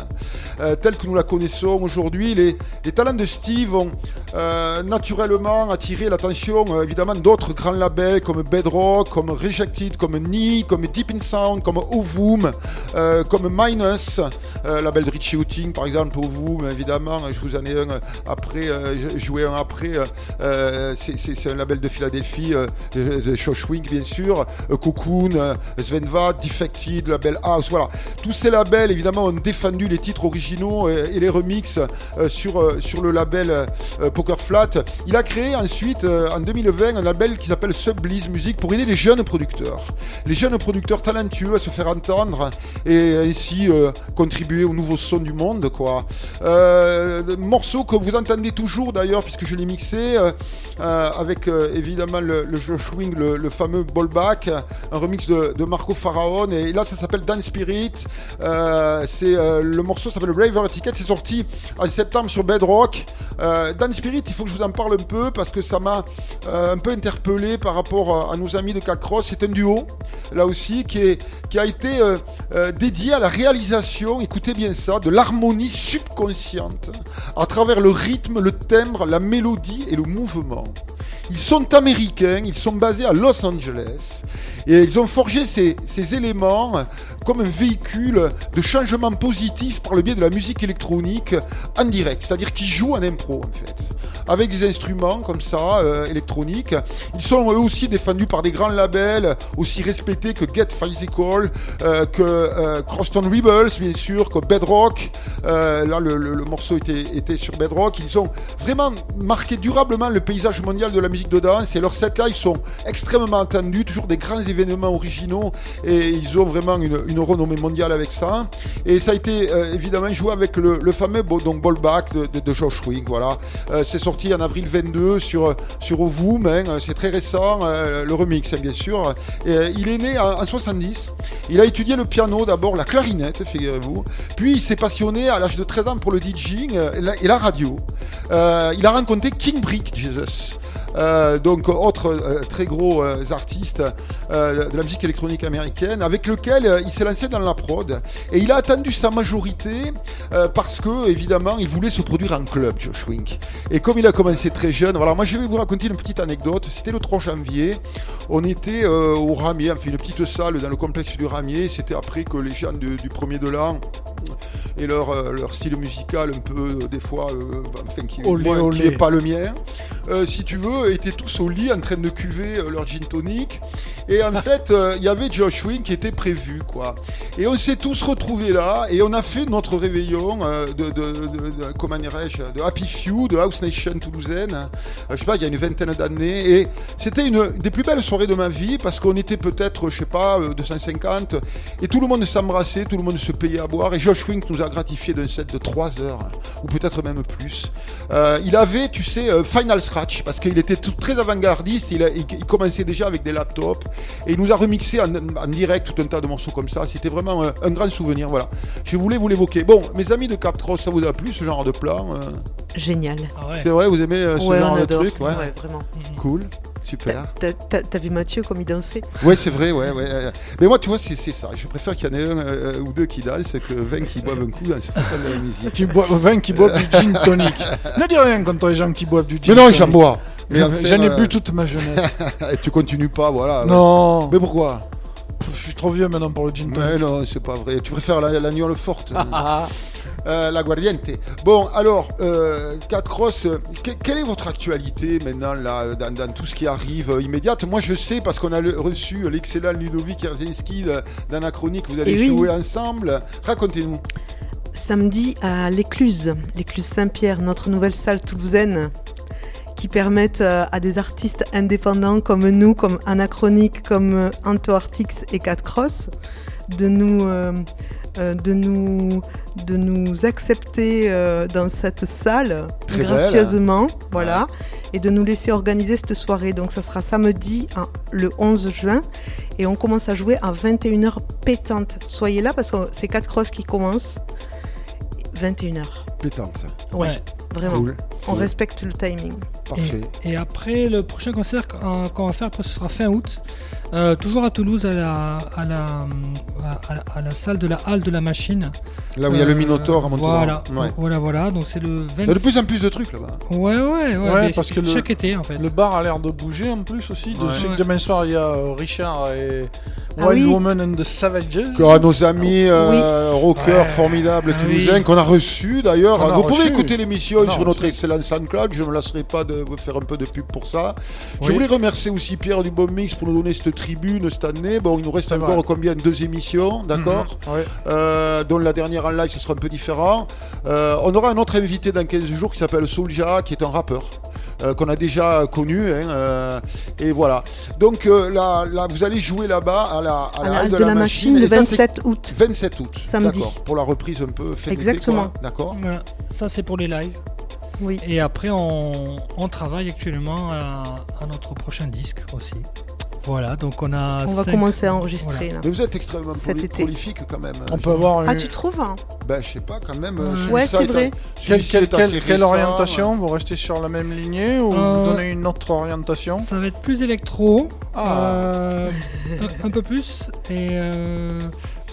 euh, telle que nous la connaissons aujourd'hui. Les, talents de Steve ont euh, naturellement attiré l'attention évidemment d'autres grands labels comme Bedrock, comme Rejected, comme Knee, comme Deep in Sound, comme Ovum, comme Minus, label de Richie Houghton par exemple, Ovum évidemment, je vous en ai un euh, après, euh, joué un après, euh, euh, c'est- un label de Philadelphie, de Shoshwing bien sûr, Cocoon, Svenva, Defected, label House, voilà. Tous ces labels évidemment ont défendu les titres originaux et les remixes sur, sur le label Poker Flat. Il a créé ensuite en 2020 un label qui s'appelle Subbliss Music pour aider les jeunes producteurs. Les jeunes producteurs talentueux à se faire entendre et ainsi contribuer au nouveau son du monde quoi. Que vous entendez toujours d'ailleurs puisque je l'ai mixé euh, euh, avec euh, évidemment le, le Josh Wing, le, le fameux Ballback, un remix de, Marco Faraon et là ça s'appelle Dance Spirit. C'est le morceau s'appelle Raver Ticket, c'est sorti en septembre sur Bedrock. Dance Spirit, il faut que je vous en parle un peu parce que ça m'a un peu interpellé par rapport à, nos amis de Cacross. C'est un duo là aussi qui, est, qui a été dédié à la réalisation, écoutez bien ça, de l'harmonie subconsciente à travers le rythme, le timbre, la mélodie et le mouvement. Ils sont américains, ils sont basés à Los Angeles et ils ont forgé ces, éléments comme un véhicule de changement positif par le biais de la musique électronique en direct, c'est-à-dire qu'ils jouent en impro en fait avec des instruments comme ça, euh, électroniques. Ils sont eux aussi défendus par des grands labels, aussi respectés que Get Physical, euh, que euh, Crosstown Rebels, bien sûr, que Bedrock. Euh, là, le, morceau était sur Bedrock. Ils ont vraiment marqué durablement le paysage mondial de la musique de danse et leurs sets là, ils sont extrêmement attendus, toujours des grands événements originaux et ils ont vraiment une, une renommée mondiale avec ça. Et ça a été euh, évidemment joué avec le, le fameux donc Ballback de, de, de Josh Wing, voilà. Euh, c'est sorti en avril 22 sur, sur Ovum, hein, c'est très récent, euh, le remix hein, bien sûr. Euh, il est né en, en 70, il a étudié le piano d'abord, la clarinette, figurez-vous, puis il s'est passionné à l'âge de 13 ans pour le DJing euh, et la, radio. Euh, il a rencontré King Brick Jesus. Euh, donc autre euh, très gros euh, artiste de la musique électronique américaine avec lequel il s'est lancé dans la prod. Et il a attendu sa majorité euh, parce que évidemment il voulait se produire en club Josh Wink et comme il a commencé très jeune voilà moi je vais vous raconter une petite anecdote. C'était le 3 janvier. On était euh, au Ramier enfin une petite salle dans le complexe du Ramier. C'était après que les gens du premier de l'an et leur, euh, leur style musical un peu des fois euh, bah, enfin, qui, Olé, moi, qui olé. est pas le mien euh, si tu veux étaient tous au lit en train de cuver leur gin tonic. Et en <laughs> fait il y avait Josh Wing qui était prévu quoi. Et on s'est tous retrouvés là et on a fait notre réveillon euh, de, de, de- Happy Few de House Nation toulousaine. Euh, je sais pas il y a une vingtaine d'années. Et c'était une des plus belles soirées de ma vie parce qu'on était peut-être je sais pas euh, 250 et tout le monde s'embrassait tout le monde se payait à boire. Et Josh Wink nous a gratifié d'un set de 3 heures ou peut-être même plus. Euh, il avait tu sais euh, Final Scratch parce qu'il était très avant-gardiste. Il, commençait déjà avec des laptops. Et il nous a remixé en, direct tout un tas de morceaux comme ça. C'était vraiment un, un grand souvenir voilà. Je voulais vous l'évoquer. Bon mes amis de Captros ça vous a plu ce genre de plan euh Génial. c'est vrai vous aimez euh, ce Ouais, genre on de truc ouais. Ouais, vraiment. cool super T'as- vu Mathieu comme il dansait? Ouais, c'est vrai, ouais, ouais. Mais moi, tu vois, c'est ça. Je préfère qu'il y en ait un euh, ou deux qui dansent que 20 qui boivent un coup dans de la musique. Qui boivent, 20 qui boivent du gin tonic. ne dis rien contre les gens qui boivent du gin Mais non, j'en bois. J'en ai bu toute ma jeunesse. <laughs> Et tu continues pas, voilà. Non. Mais pourquoi? Je suis trop vieux maintenant pour le gin tonic. Mais non, c'est pas vrai. Tu préfères la- l'agneau forte. <laughs> Euh, la Guardiente. Bon, alors, euh, Cat Cross, euh, que- quelle est votre actualité maintenant là, dans, dans tout ce qui arrive euh, immédiate? Moi, je sais parce qu'on a le- reçu l'excellent Ludovic Herzinski de- d'Anachronique. Vous allez Eh oui. jouer ensemble. Racontez-nous. Samedi à l'Écluse, l'Écluse Saint-Pierre, notre nouvelle salle toulousaine, qui permettent euh, à des artistes indépendants comme nous, comme Anachronique, comme euh, Anto Artix et Cat Cross, de nous, euh, de nous, de nous accepter euh, dans cette salle Très belle, gracieusement, voilà, et de nous laisser organiser cette soirée. Donc ça sera samedi hein, le 11 juin et on commence à jouer à 21h pétante. Soyez là parce que c'est Cat Cross qui commence. 21h. Pétante. Ouais, Ouais. Vraiment. Cool, On cool. respecte le timing. Parfait. Et après, le prochain concert qu'on qu'on va faire, après, ce sera fin août. Euh, toujours à Toulouse, à la, à, la, à, la, à la salle de la halle de la machine. Là où il y a le Minotaure à Montauban. Voilà, Ouais. voilà, voilà. Donc c'est le 20... Il y a de plus en plus de trucs là-bas. Ouais, ouais, ouais. Ouais, mais parce que le- chaque été, en fait. Le bar a l'air de bouger en plus aussi. Je sais que demain soir il y a euh, Richard et Ah Wild oui. Woman and the Savages. Encore nos amis euh, rockers Ouais. formidables Ah toulousains oui. qu'on a reçus d'ailleurs. Vous pouvez écouter l'émission Sur notre excellent SoundCloud. Je ne me lasserai pas de faire un peu de pub pour ça. Je voulais remercier aussi Pierre du Bon Mix pour nous donner cette tribune cette année. Bon, il nous reste encore vrai. combien Deux émissions, d'accord Mhm. Ouais. Euh, dont la dernière en live, ce sera un peu différent. Euh, on aura un autre invité dans 15 jours qui s'appelle Soulja, qui est un rappeur. euh, qu'on a déjà connu hein, euh, et voilà donc euh, là, là vous allez jouer là-bas à la, à la halle de, la, machine, le et ça, c'est 27 août. 27 août Samedi. d'accord pour la reprise un peu Exactement. d'accord Voilà. Ça, c'est pour les lives. Oui. Et après, on, on travaille actuellement à, à notre prochain disque aussi. Voilà, donc on a. On va commencer à enregistrer Voilà. là. mais vous êtes extrêmement Cet proli- été. prolifique quand même On peut avoir Ah, une... tu trouves hein? Ben je sais pas quand même Ouais, c'est est- vrai. Quelle, celui-ci quelle- est assez quelle- quelle récent. orientation Vous restez sur la même lignée ou Euh, vous donnez une autre orientation? Ça va être plus électro, Ah. euh, un, un peu plus, et euh,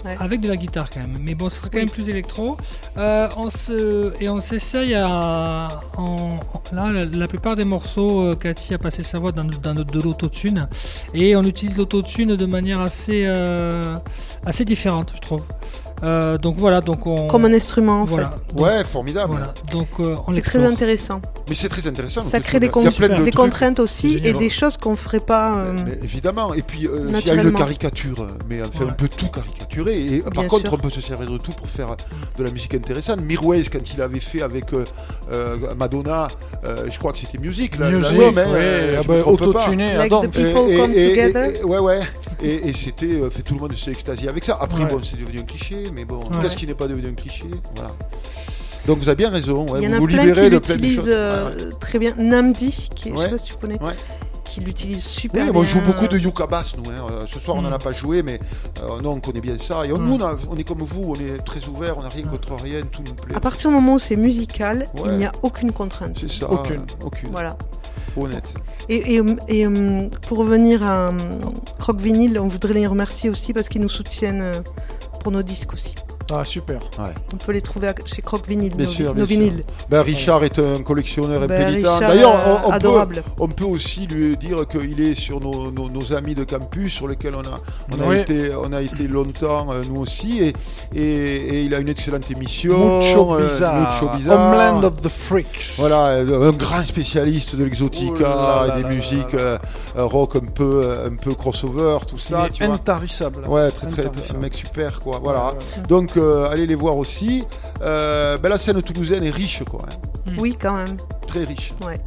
Ouais. avec de la guitare quand même. Mais bon, ce sera quand Oui. même plus électro. Euh, on se, et on s'essaye à. en- là, la, la plupart des morceaux, euh, Cathy a passé sa voix dans, dans de, de l'autotune. Et on utilise l'autotune de manière assez, euh, assez différente, je trouve. Euh, donc voilà, donc on. Comme un instrument en voilà. fait. Donc, ouais formidable voilà. Donc euh, on C'est très intéressant. mais c'est très intéressant Ça crée des, plein de contraintes aussi et des choses qu'on ferait pas. euh, Mais évidemment, et puis euh, il y a une caricature, mais enfin on Ouais. peut tout caricaturer, et par contre sûr. on peut se servir de tout pour faire de la musique intéressante. Mirwais, quand il avait fait avec euh, euh, Madonna, euh, je crois que c'était Music, là, Music, hein, euh, ah bah, autotuné Like Dante. the people come et- together. et- ouais, ouais. Et, c'était, fait tout le monde s'est extasié avec ça. Après, Ouais. bon, c'est devenu un cliché, mais bon, Ouais. qu'est-ce qui n'est pas devenu un cliché Voilà. Donc vous avez bien raison. ouais, Il y en vous a vous plein libérez qui de plein de l'utilisent choses. euh, Ouais, ouais. très bien. Namdi, qui, je sais pas si tu connais, Ouais. qui l'utilise super Oui, bien. je joue beaucoup de Yuka Bass, nous. hein. Euh, Ce soir, on Mm. n'en a pas joué, mais euh, non, on connaît bien ça. Et on, Mm. nous, on, a- on est comme vous, on est très ouvert, on n'a rien contre rien, tout nous plaît. À partir du moment où c'est musical, Ouais. il n'y a aucune contrainte. C'est ça. Aucune. Aucune. Voilà. Honnête. Et, et, et, hum, pour revenir à hum, Croc Vinyl, on voudrait les remercier aussi parce qu'ils nous soutiennent euh, pour nos disques aussi. Ah, super. On peut les trouver chez Croc Vinyl, Bien nos, sûr, nos bien sûr. vinyles. Ben, Richard est un collectionneur Ben, impénitent. D'ailleurs, euh, on, on adorable. peut, on peut aussi lui dire qu'il est sur nos, nos- nos amis de campus, sur lesquels on a, on a, été, on a été longtemps, euh, nous aussi. Et, et, et il a une excellente émission. Mucho euh, bizarre. Mucho Bizarre. Homeland of the Freaks. Voilà, euh, un grand spécialiste de l'exotica là et là des là musiques là là. rock un peu, un peu crossover, tout ça. Il tu est vois. intarissable. Ouais, très très, Intarissable. un mec super quoi. Voilà. Ouais, ouais. Donc euh, allez les voir aussi. Euh, ben, la scène toulousaine est riche quoi, hein. Oui, quand même. très riche. Ouais.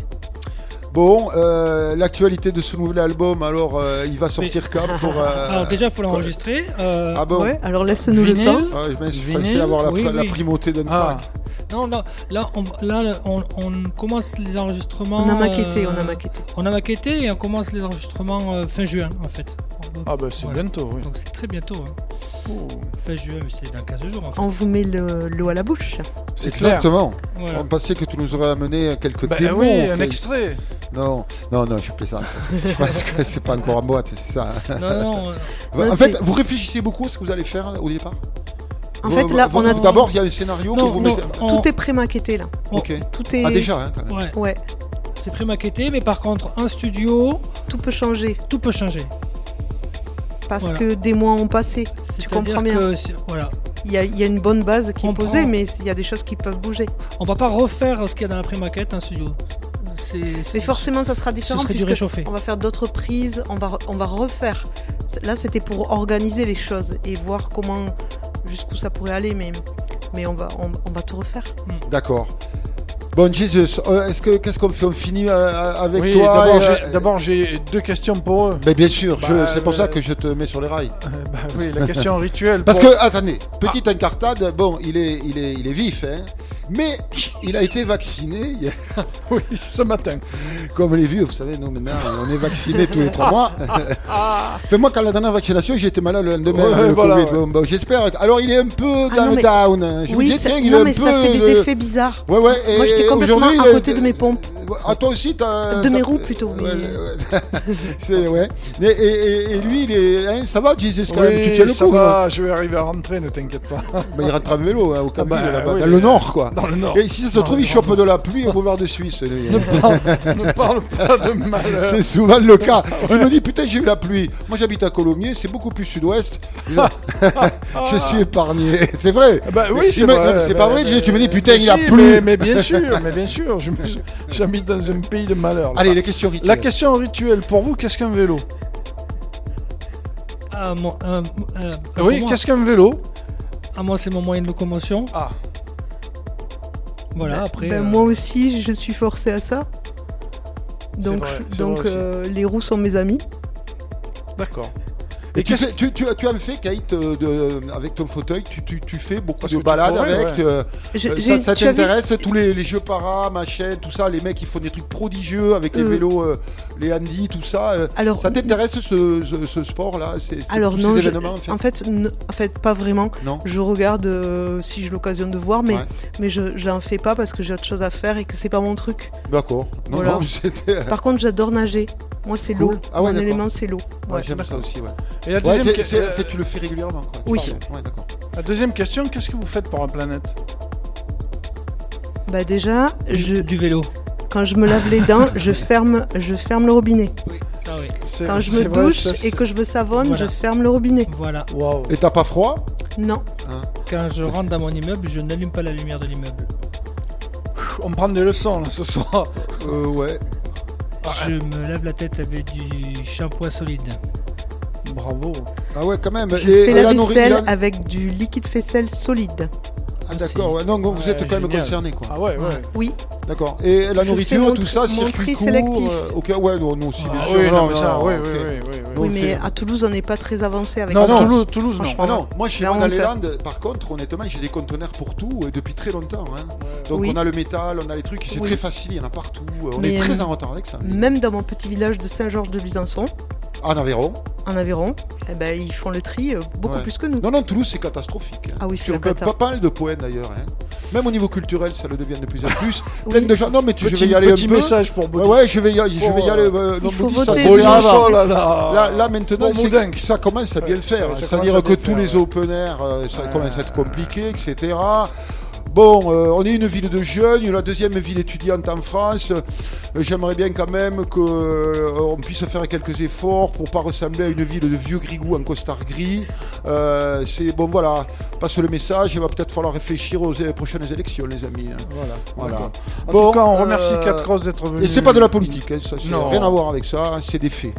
Bon, euh, l'actualité de ce nouvel album, alors euh, il va sortir quand pour. <laughs> euh, Alors déjà, il faut l'enregistrer. euh, Ah bon Ouais, alors laisse-nous le temps. Ouais, je pensais avoir la, Oui, la oui. primauté d'un Ah. Non, là, là, on, là on, on commence les enregistrements. On a maquetté, euh, on a maquetté. On a maquetté et on commence les enregistrements euh, fin juin en fait. Ah bah c'est Voilà. bientôt, oui. Donc c'est très bientôt. hein. Oh. Fin juin, mais c'est dans 15 jours en fait. On vous met le- l'eau à la bouche. C'est. Exactement. Voilà. On pensait que tu nous aurais amené quelques Bah démos. oui, un extrait. Non, non, non, je plaisante. <laughs> je pense que c'est pas encore en boîte, c'est ça. Non, non, <laughs> en fait, vous réfléchissez beaucoup à ce que vous allez faire au départ En Vous- fait, là, vous- on a D'abord, il y a un scénario que vous non, mettez. on- tout est pré-maquetté là. Ok. Tout est. Ah, déjà, hein, quand même. ouais, Ouais, c'est pré-maquetté, mais par contre, un studio, tout peut changer tout peut changer. Parce Voilà. que des mois ont passé. C'est-à-dire comprends bien. que voilà. il y, a- il y a une bonne base qui est On posée, prend- mais il y a des choses qui peuvent bouger. On va pas refaire ce qu'il y a dans la pré-maquette en studio. C'est- Mais forcément, ça sera différent. Ce serait du réchauffé. On va faire d'autres prises, on va, on va refaire. Là, c'était pour organiser les choses et voir comment, jusqu'où ça pourrait aller, mais, mais on, va, on, on va tout refaire. D'accord. Bon, Jesus, euh, est-ce que qu'est-ce qu'on fait On finit euh, avec Oui, toi d'abord, j'ai- euh, deux questions pour eux. ben, bien sûr, Bah, c'est pour ça euh, que je te mets sur les rails. <laughs> bah oui, la question <laughs> rituelle. Parce pour- que, attendez, petite incartade, bon, il est, il est, il est vif, hein, mais il a été vacciné. a- <laughs> Oui, ce matin. Comme les vieux, vous savez, nous maintenant, on est vaccinés tous les trois mois. <laughs> Fais-moi, quand la dernière vaccination, j'ai été malade le lendemain. Ouais, le voilà, Covid. ouais. Bon, bon, J'espère. Alors, il est un peu Ah dans non, le mais- down. Je oui, vous dis, ça, tiens, il non, est un mais peu. ça fait des effets bizarres. Ouais, ouais. Moi, j'étais et complètement à côté de mes pompes. À toi aussi, t'as. De mes roues, plutôt, mais- Ouais, ouais. <laughs> C'est ouais. Et, et- et- et lui, il est. hein, ça va, Jesus, quand même? Tu tiens le ça coup. va, non je vais arriver à rentrer, ne t'inquiète pas. Bah, il rentre à vélo hein, au Cabine, bah, là-bas, oui, dans le nord, quoi. Dans le nord. Et si ça se trouve, il chope de la pluie au boulevard de Suisse. Ne parle, ne parle pas de <laughs> malheur. C'est souvent le cas. <laughs> Il me dit putain j'ai eu la pluie. Moi j'habite à Colomiers, c'est beaucoup plus sud-ouest. Je, <laughs> je suis épargné. C'est vrai. Bah oui, c'est me- vrai. c'est bah, pas vrai. tu me dis putain il a plu. Mais, mais bien sûr, mais bien sûr, je me- j'habite dans un pays de malheur. là. Allez les questions rituelles. La question rituelle pour vous, qu'est-ce qu'un vélo? Ah, mon- euh, euh, Oui, moi- qu'est-ce qu'un vélo? Ah, moi, c'est mon moyen de locomotion. Ah. Voilà, après. ben, euh, Moi aussi, je suis forcée à ça. Donc, vrai, donc euh, les roues sont mes amis. D'accord. Et Et tu, qu'est-ce fais- tu, tu, tu as fait Kate euh, de- avec ton fauteuil, tu, tu, tu fais beaucoup Parce de balades pourrais, avec. ouais. euh, Je- euh, ça vu- t'intéresse tous les, les jeux para, machin, tout ça, les mecs ils font des trucs prodigieux avec les Euh. vélos, euh, les handy, tout ça. euh, Alors, ça t'intéresse ce, ce, ce sport-là Alors tous non, ces je- événements en fait? en fait, n- en fait, pas vraiment. Non? Je regarde euh, si j'ai l'occasion de voir, mais, Ouais. mais je j'en fais pas parce que j'ai autre chose à faire et que c'est pas mon truc. D'accord. Non, Voilà. non, <laughs> c'était. Par contre, j'adore nager. Moi, c'est Cool. l'eau. Ah ouais, Mon élément, c'est l'eau. Ouais, Ouais. j'aime ça aussi, ouais. Et la deuxième, que- euh, en fait, tu le fais régulièrement, quoi. Oui. Pardon. Ouais, d'accord. la deuxième question, qu'est-ce que vous faites pour la planète? Bah déjà, je, Du vélo. quand je me lave les dents, <laughs> je ferme, je ferme le robinet. Oui, ça, oui. C'est- Quand je me vrai, douche ça, et que je me savonne, Voilà. je ferme le robinet. Voilà. Et t'as pas froid? Non. Quand je rentre dans mon immeuble, je n'allume pas la lumière de l'immeuble. On prend des leçons là ce soir. Euh, ouais. Je me lave la tête avec du shampoing solide. Bravo. Ah ouais, quand même. Je Et- fais et la nourri- vaisselle la- avec du liquide faisselle solide. Ah, d'accord, ouais. Non, vous êtes Ouais, quand même concerné, quoi. Ah ouais, ouais. Oui. D'accord. Et la Je nourriture, mon tout ça, circuit tri court. sélectif. euh, ok, ouais, non, nous aussi, bien Ah sûr. oui, non, non, mais ça, non, oui, on oui, fait- oui, on mais à Toulouse, on n'est pas très avancé avec Non, ça. non, Toulouse, Toulouse, non. Ah non, moi chez la moi dans les. Landes, par contre, honnêtement, j'ai des conteneurs pour tout et depuis très longtemps. hein. Donc Oui. on a le métal, on a les trucs, c'est Oui. très facile, il y en a partout. On Mais, est très euh, en retard avec ça. Même dans mon petit village de Saint-Georges-de-Busançon, En Aveyron. en Aveyron, eh ben, ils font le tri euh, beaucoup Ouais. plus que nous. Non, non, Toulouse, c'est catastrophique. hein. Ah oui, c'est Sur pas, mal de poèmes d'ailleurs. hein. Même au niveau culturel, ça le devient de plus en plus. <laughs> Oui. Plein de gens. Non, mais tu, je Petit- vais y aller petit un peu. message pour Ouais, Baudis. ouais, je vais y, aller- je vais y aller. euh, non, Baudis, ça, avant. Oh là là. Là, là, maintenant, Bon ça commence à bien le faire. ouais, ça C'est-à-dire que tous faire, les open air, euh, ça commence à être compliqué, etc. Bon, euh, on est une ville de jeunes, la deuxième ville étudiante en France. Euh, J'aimerais bien quand même qu'on puisse faire quelques efforts pour pas ressembler à une ville de vieux grigou en costard gris. Euh, c'est bon, voilà, passe le message. Il va peut-être falloir réfléchir aux euh, prochaines élections, les amis. hein. Voilà. Voilà. En Bon, tout cas, on remercie euh, 4 Cross d'être venu. Et c'est pas de la politique, hein, ça, rien à voir avec ça, c'est des faits.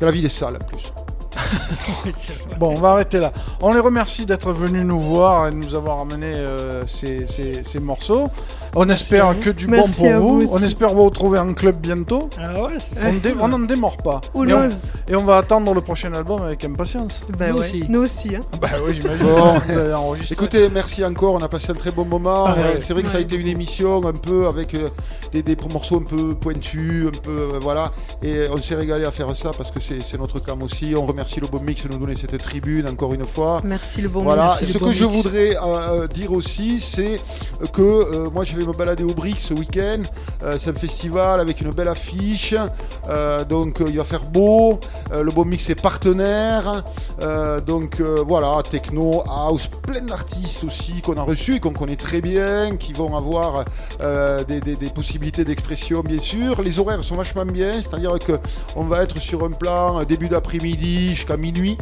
De la vie des salles en plus. <laughs> Bon, on va arrêter là. On les remercie d'être venus nous voir et de nous avoir amené euh, ces, ces- ces morceaux. On espère que du Merci bon pour vous. On espère vous retrouver en club bientôt. Ah ouais, c'est ça. On n'en démord pas. Et on, knows et on va attendre le prochain album avec impatience. Bah Nous ouais, aussi. Nous aussi. Hein. Bah oui, j'imagine. Bon. Écoutez, merci encore, on a passé un très bon moment. Ah ouais. C'est vrai que ça a été une émission un peu avec euh, des, des morceaux un peu pointus, un peu euh, voilà. Et on s'est régalé à faire ça parce que c'est c'est notre cam aussi. On remercie le Bon Mix de nous donner cette tribune encore une fois. Merci le bon Voilà, mix. ce que je voudrais euh, euh, dire aussi, c'est que euh, moi je vais me balader au Brick ce week-end. Euh, c'est un festival avec une belle affiche. Donc il va faire beau. Le Bon Mix est partenaire. Donc voilà, techno, house, plein d'artistes aussi qu'on a reçus et qu'on connaît très bien, qui vont avoir des, des- des possibilités d'expression bien sûr. Les horaires sont vachement bien, c'est-à-dire que on va être sur un plan début d'après-midi jusqu'à minuit.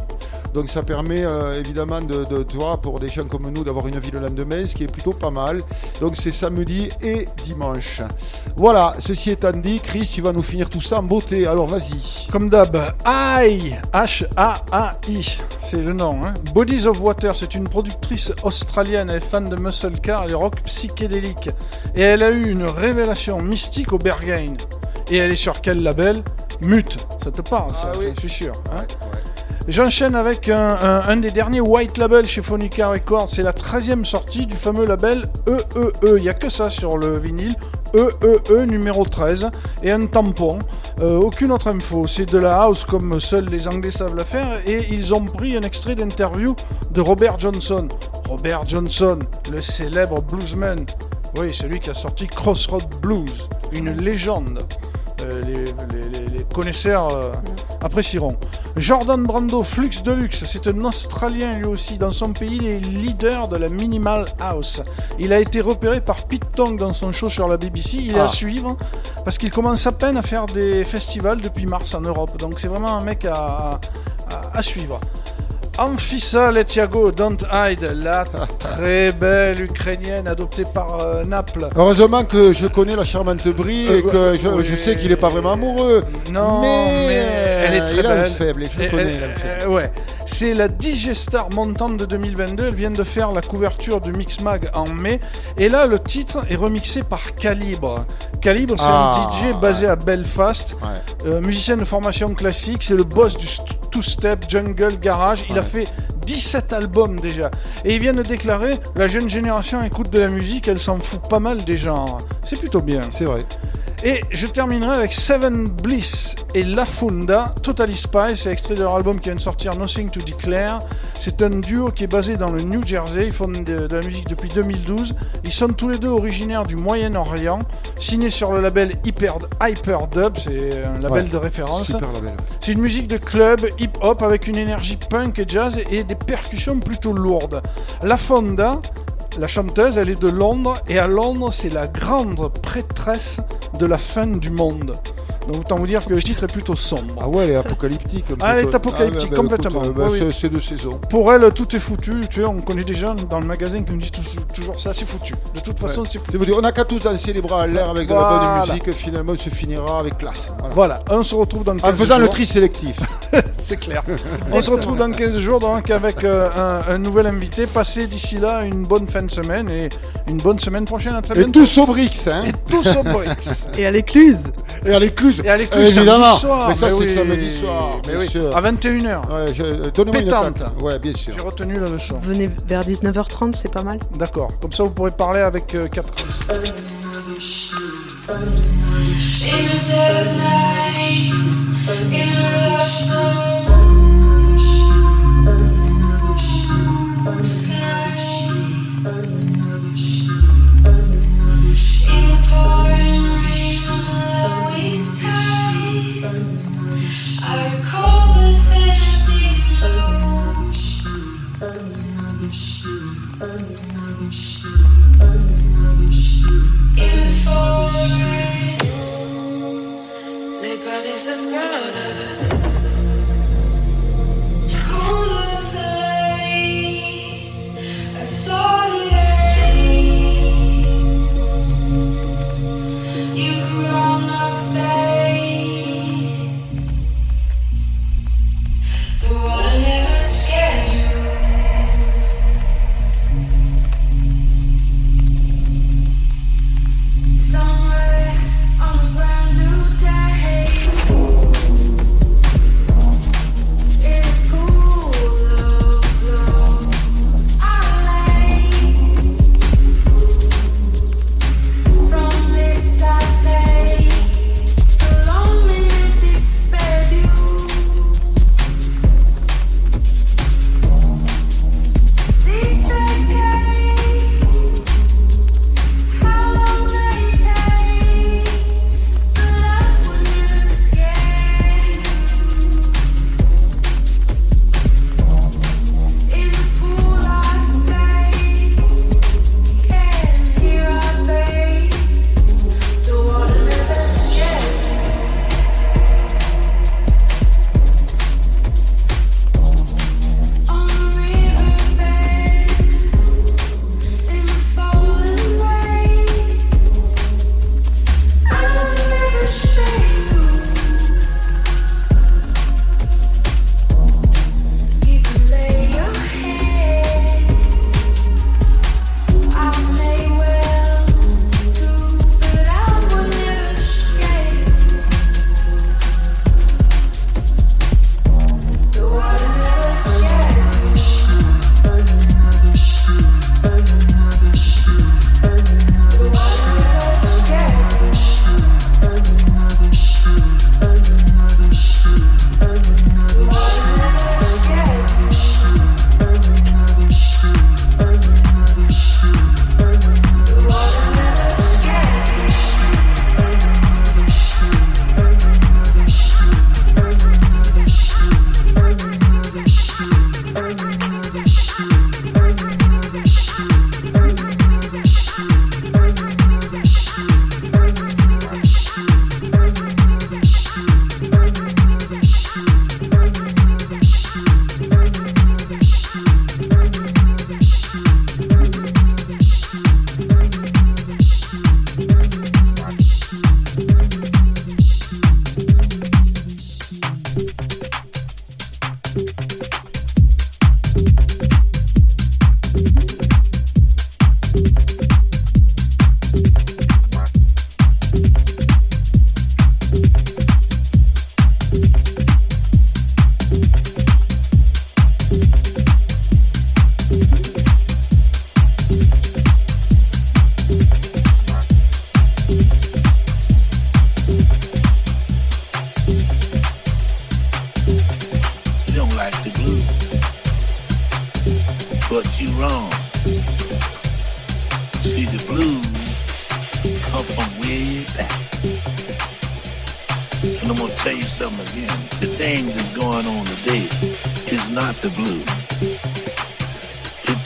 Donc ça permet euh, évidemment de, de, tu vois, pour des gens comme nous d'avoir une vie le lendemain, ce qui est plutôt pas mal. Donc c'est samedi et dimanche. Voilà, ceci étant dit, Chris, tu vas nous finir tout ça en beauté. Alors vas-y. Comme d'hab, AI, H-A-A-I, c'est le nom. hein. Bodies of Water, c'est une productrice australienne, elle est fan de muscle car et rock psychédélique. Et elle a eu une révélation mystique au Berghain. Et elle est sur quel label? Mute. Ça te parle, ça, je suis sûr. hein J'enchaîne avec un, un- un des derniers white labels chez Phonica Records. C'est la 13e sortie du fameux label EEE. Il n'y a que ça sur le vinyle. EEE numéro 13 et un tampon. Euh, aucune autre info. C'est de la house comme seuls les Anglais savent la faire. Et ils ont pris un extrait d'interview de Robert Johnson. Robert Johnson, le célèbre bluesman. Oui, celui qui a sorti Crossroad Blues. Une légende. Euh, les, les- les- les connaisseurs euh, apprécieront. Jordan Brando, Flux Deluxe, c'est un Australien lui aussi. Dans son pays, il est leader de la Minimal House. Il a été repéré par Pete Tong dans son show sur la BBC. Il est Ah. à suivre parce qu'il commence à peine à faire des festivals depuis mars en Europe. Donc c'est vraiment un mec à, à- à suivre. Amphissa Letiago, Don't Hide, la très belle ukrainienne adoptée par euh, Naples. Heureusement que je connais la charmante Brie et Euh, que je, oui. je sais qu'il n'est pas vraiment amoureux. Non, mais, elle est très il a belle. une faible, et je Elle- connais. elle- a euh, ouais. C'est la DJ Star montante de 2022. Elle vient de faire la couverture du Mix Mag en mai. Et là, le titre est remixé par Calibre. Calibre, c'est Ah, un DJ basé à Belfast. Euh, musicien de formation classique. C'est le boss du st- two-step, jungle, garage. Il a fait 17 albums déjà. Et il vient de déclarer la jeune génération écoute de la musique, elle s'en fout pas mal des genres. C'est plutôt bien. C'est vrai. Et je terminerai avec Seven Bliss et La Funda, Totally Spice, c'est extrait de leur album qui vient de sortir Nothing to Declare. C'est un duo qui est basé dans le New Jersey, ils font de, de la musique depuis 2012. Ils sont tous les deux originaires du Moyen-Orient, signés sur le label Hyper, Hyper Dub, c'est un label Ouais, de référence. C'est une musique de club hip-hop avec une énergie punk et jazz et des percussions plutôt lourdes. La Fonda, la chanteuse, elle est de Londres et à Londres, c'est la grande prêtresse de la fin du monde. Donc autant vous dire que le titre est plutôt sombre. Ah ouais, elle est apocalyptique. <laughs> Ah, peu. elle est apocalyptique, Ah, bah, complètement. bah, Oui, c'est- de saison. Pour elle, tout est foutu. Tu sais, on connaît des gens dans le magasin qui nous disent toujours, ça, c'est foutu. De toute façon, Ouais. c'est foutu. Dire, on n'a qu'à tous danser les bras en l'air avec de la bonne musique. Finalement, on se finira avec classe. Voilà. Voilà, on se retrouve dans 15 En faisant le tri sélectif. <laughs> <laughs> c'est clair. On se retrouve dans 15 jours donc avec euh, un, un nouvel invité. Passez d'ici là une bonne fin de semaine et une bonne semaine prochaine. À très Et bientôt. tous au Brix, hein Et tous au Brix. <laughs> Et à l'écluse. Et à l'écluse. Et à l'écluse Évidemment. samedi soir. Mais ça, c'est oui. samedi soir. Mais oui. À 21h. Ouais, je- euh, Donnez-moi une Pétante. claque. Ouais, bien sûr. J'ai retenu la leçon. Venez vers 19h30, c'est pas mal. D'accord. Comme ça, vous pourrez parler avec euh, quatre. In the much, so.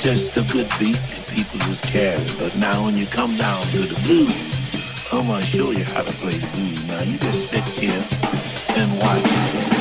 Just a good beat that people just carry. But now when you come down to the blues, I'm gonna show you how to play the blues. Now you just sit here and watch.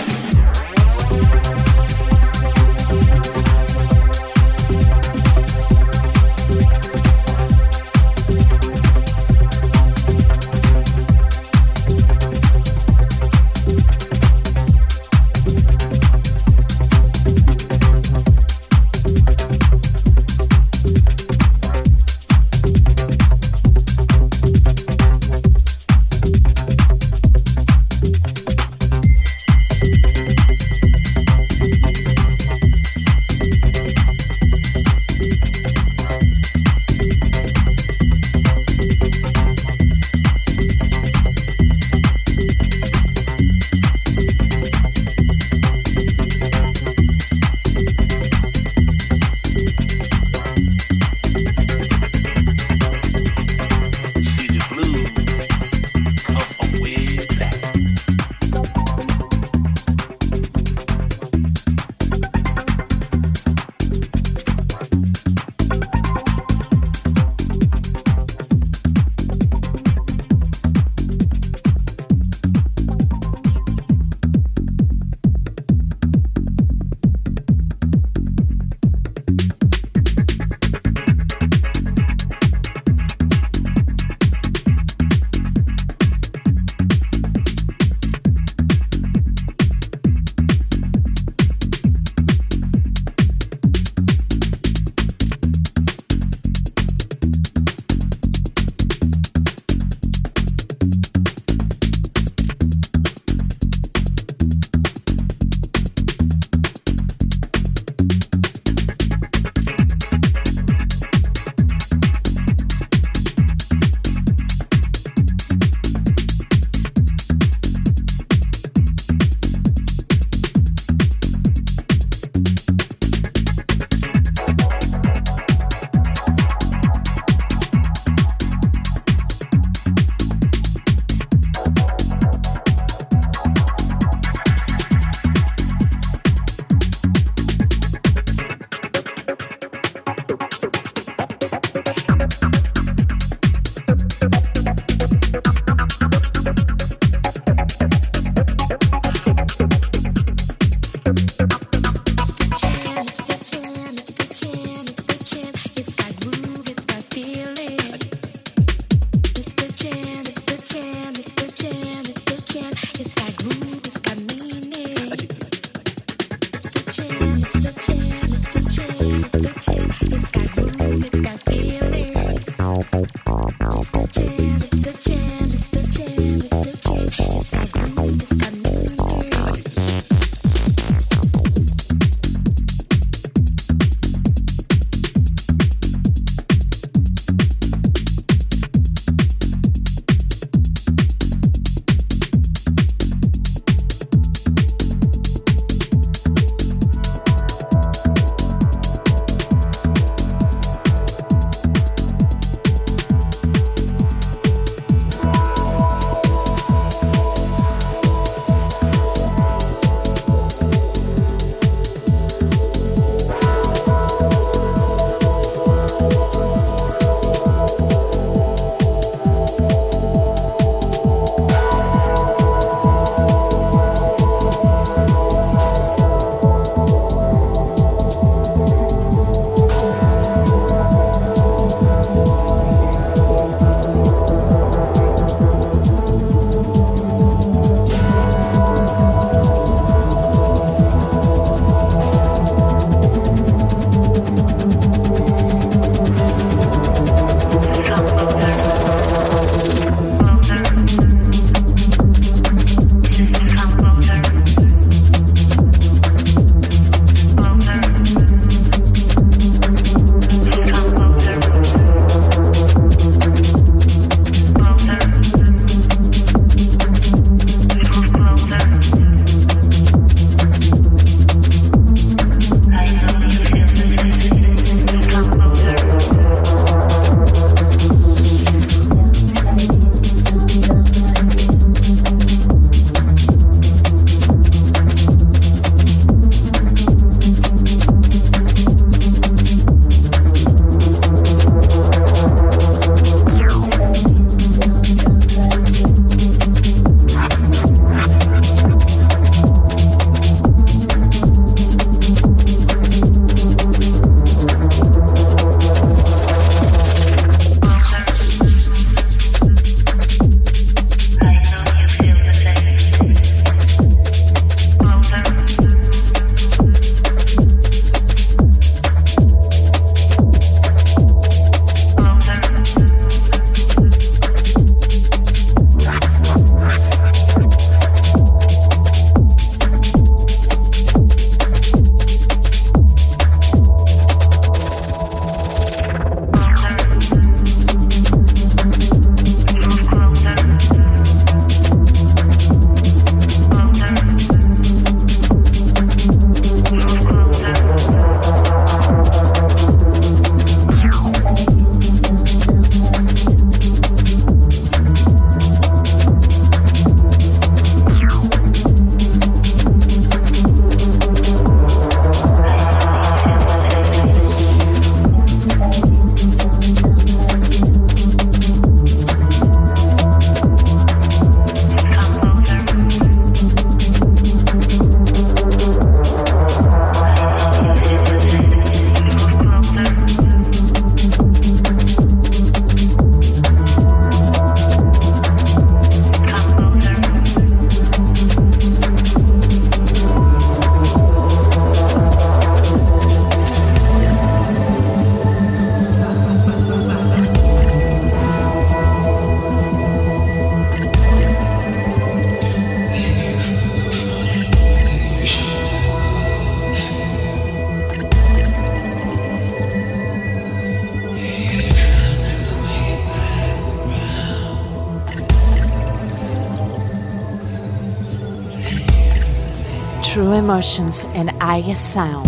emotions and I sound.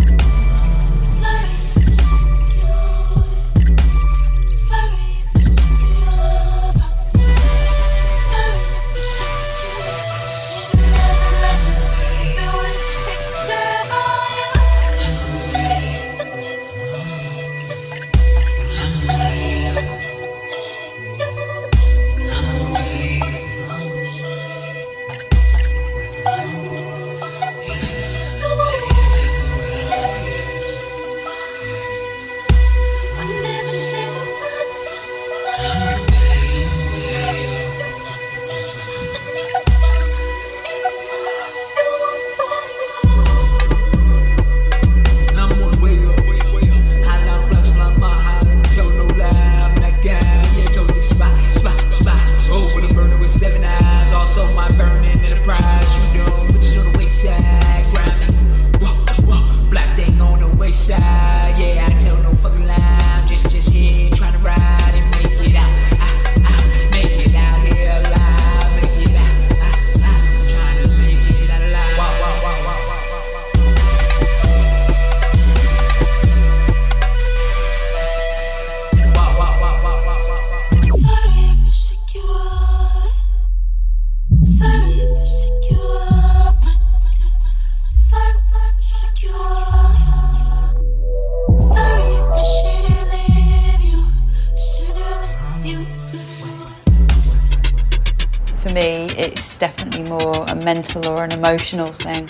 thing.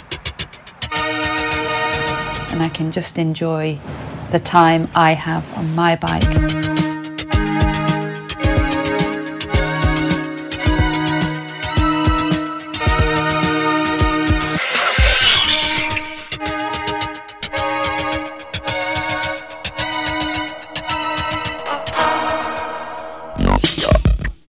And I can just enjoy the time I have on my bike.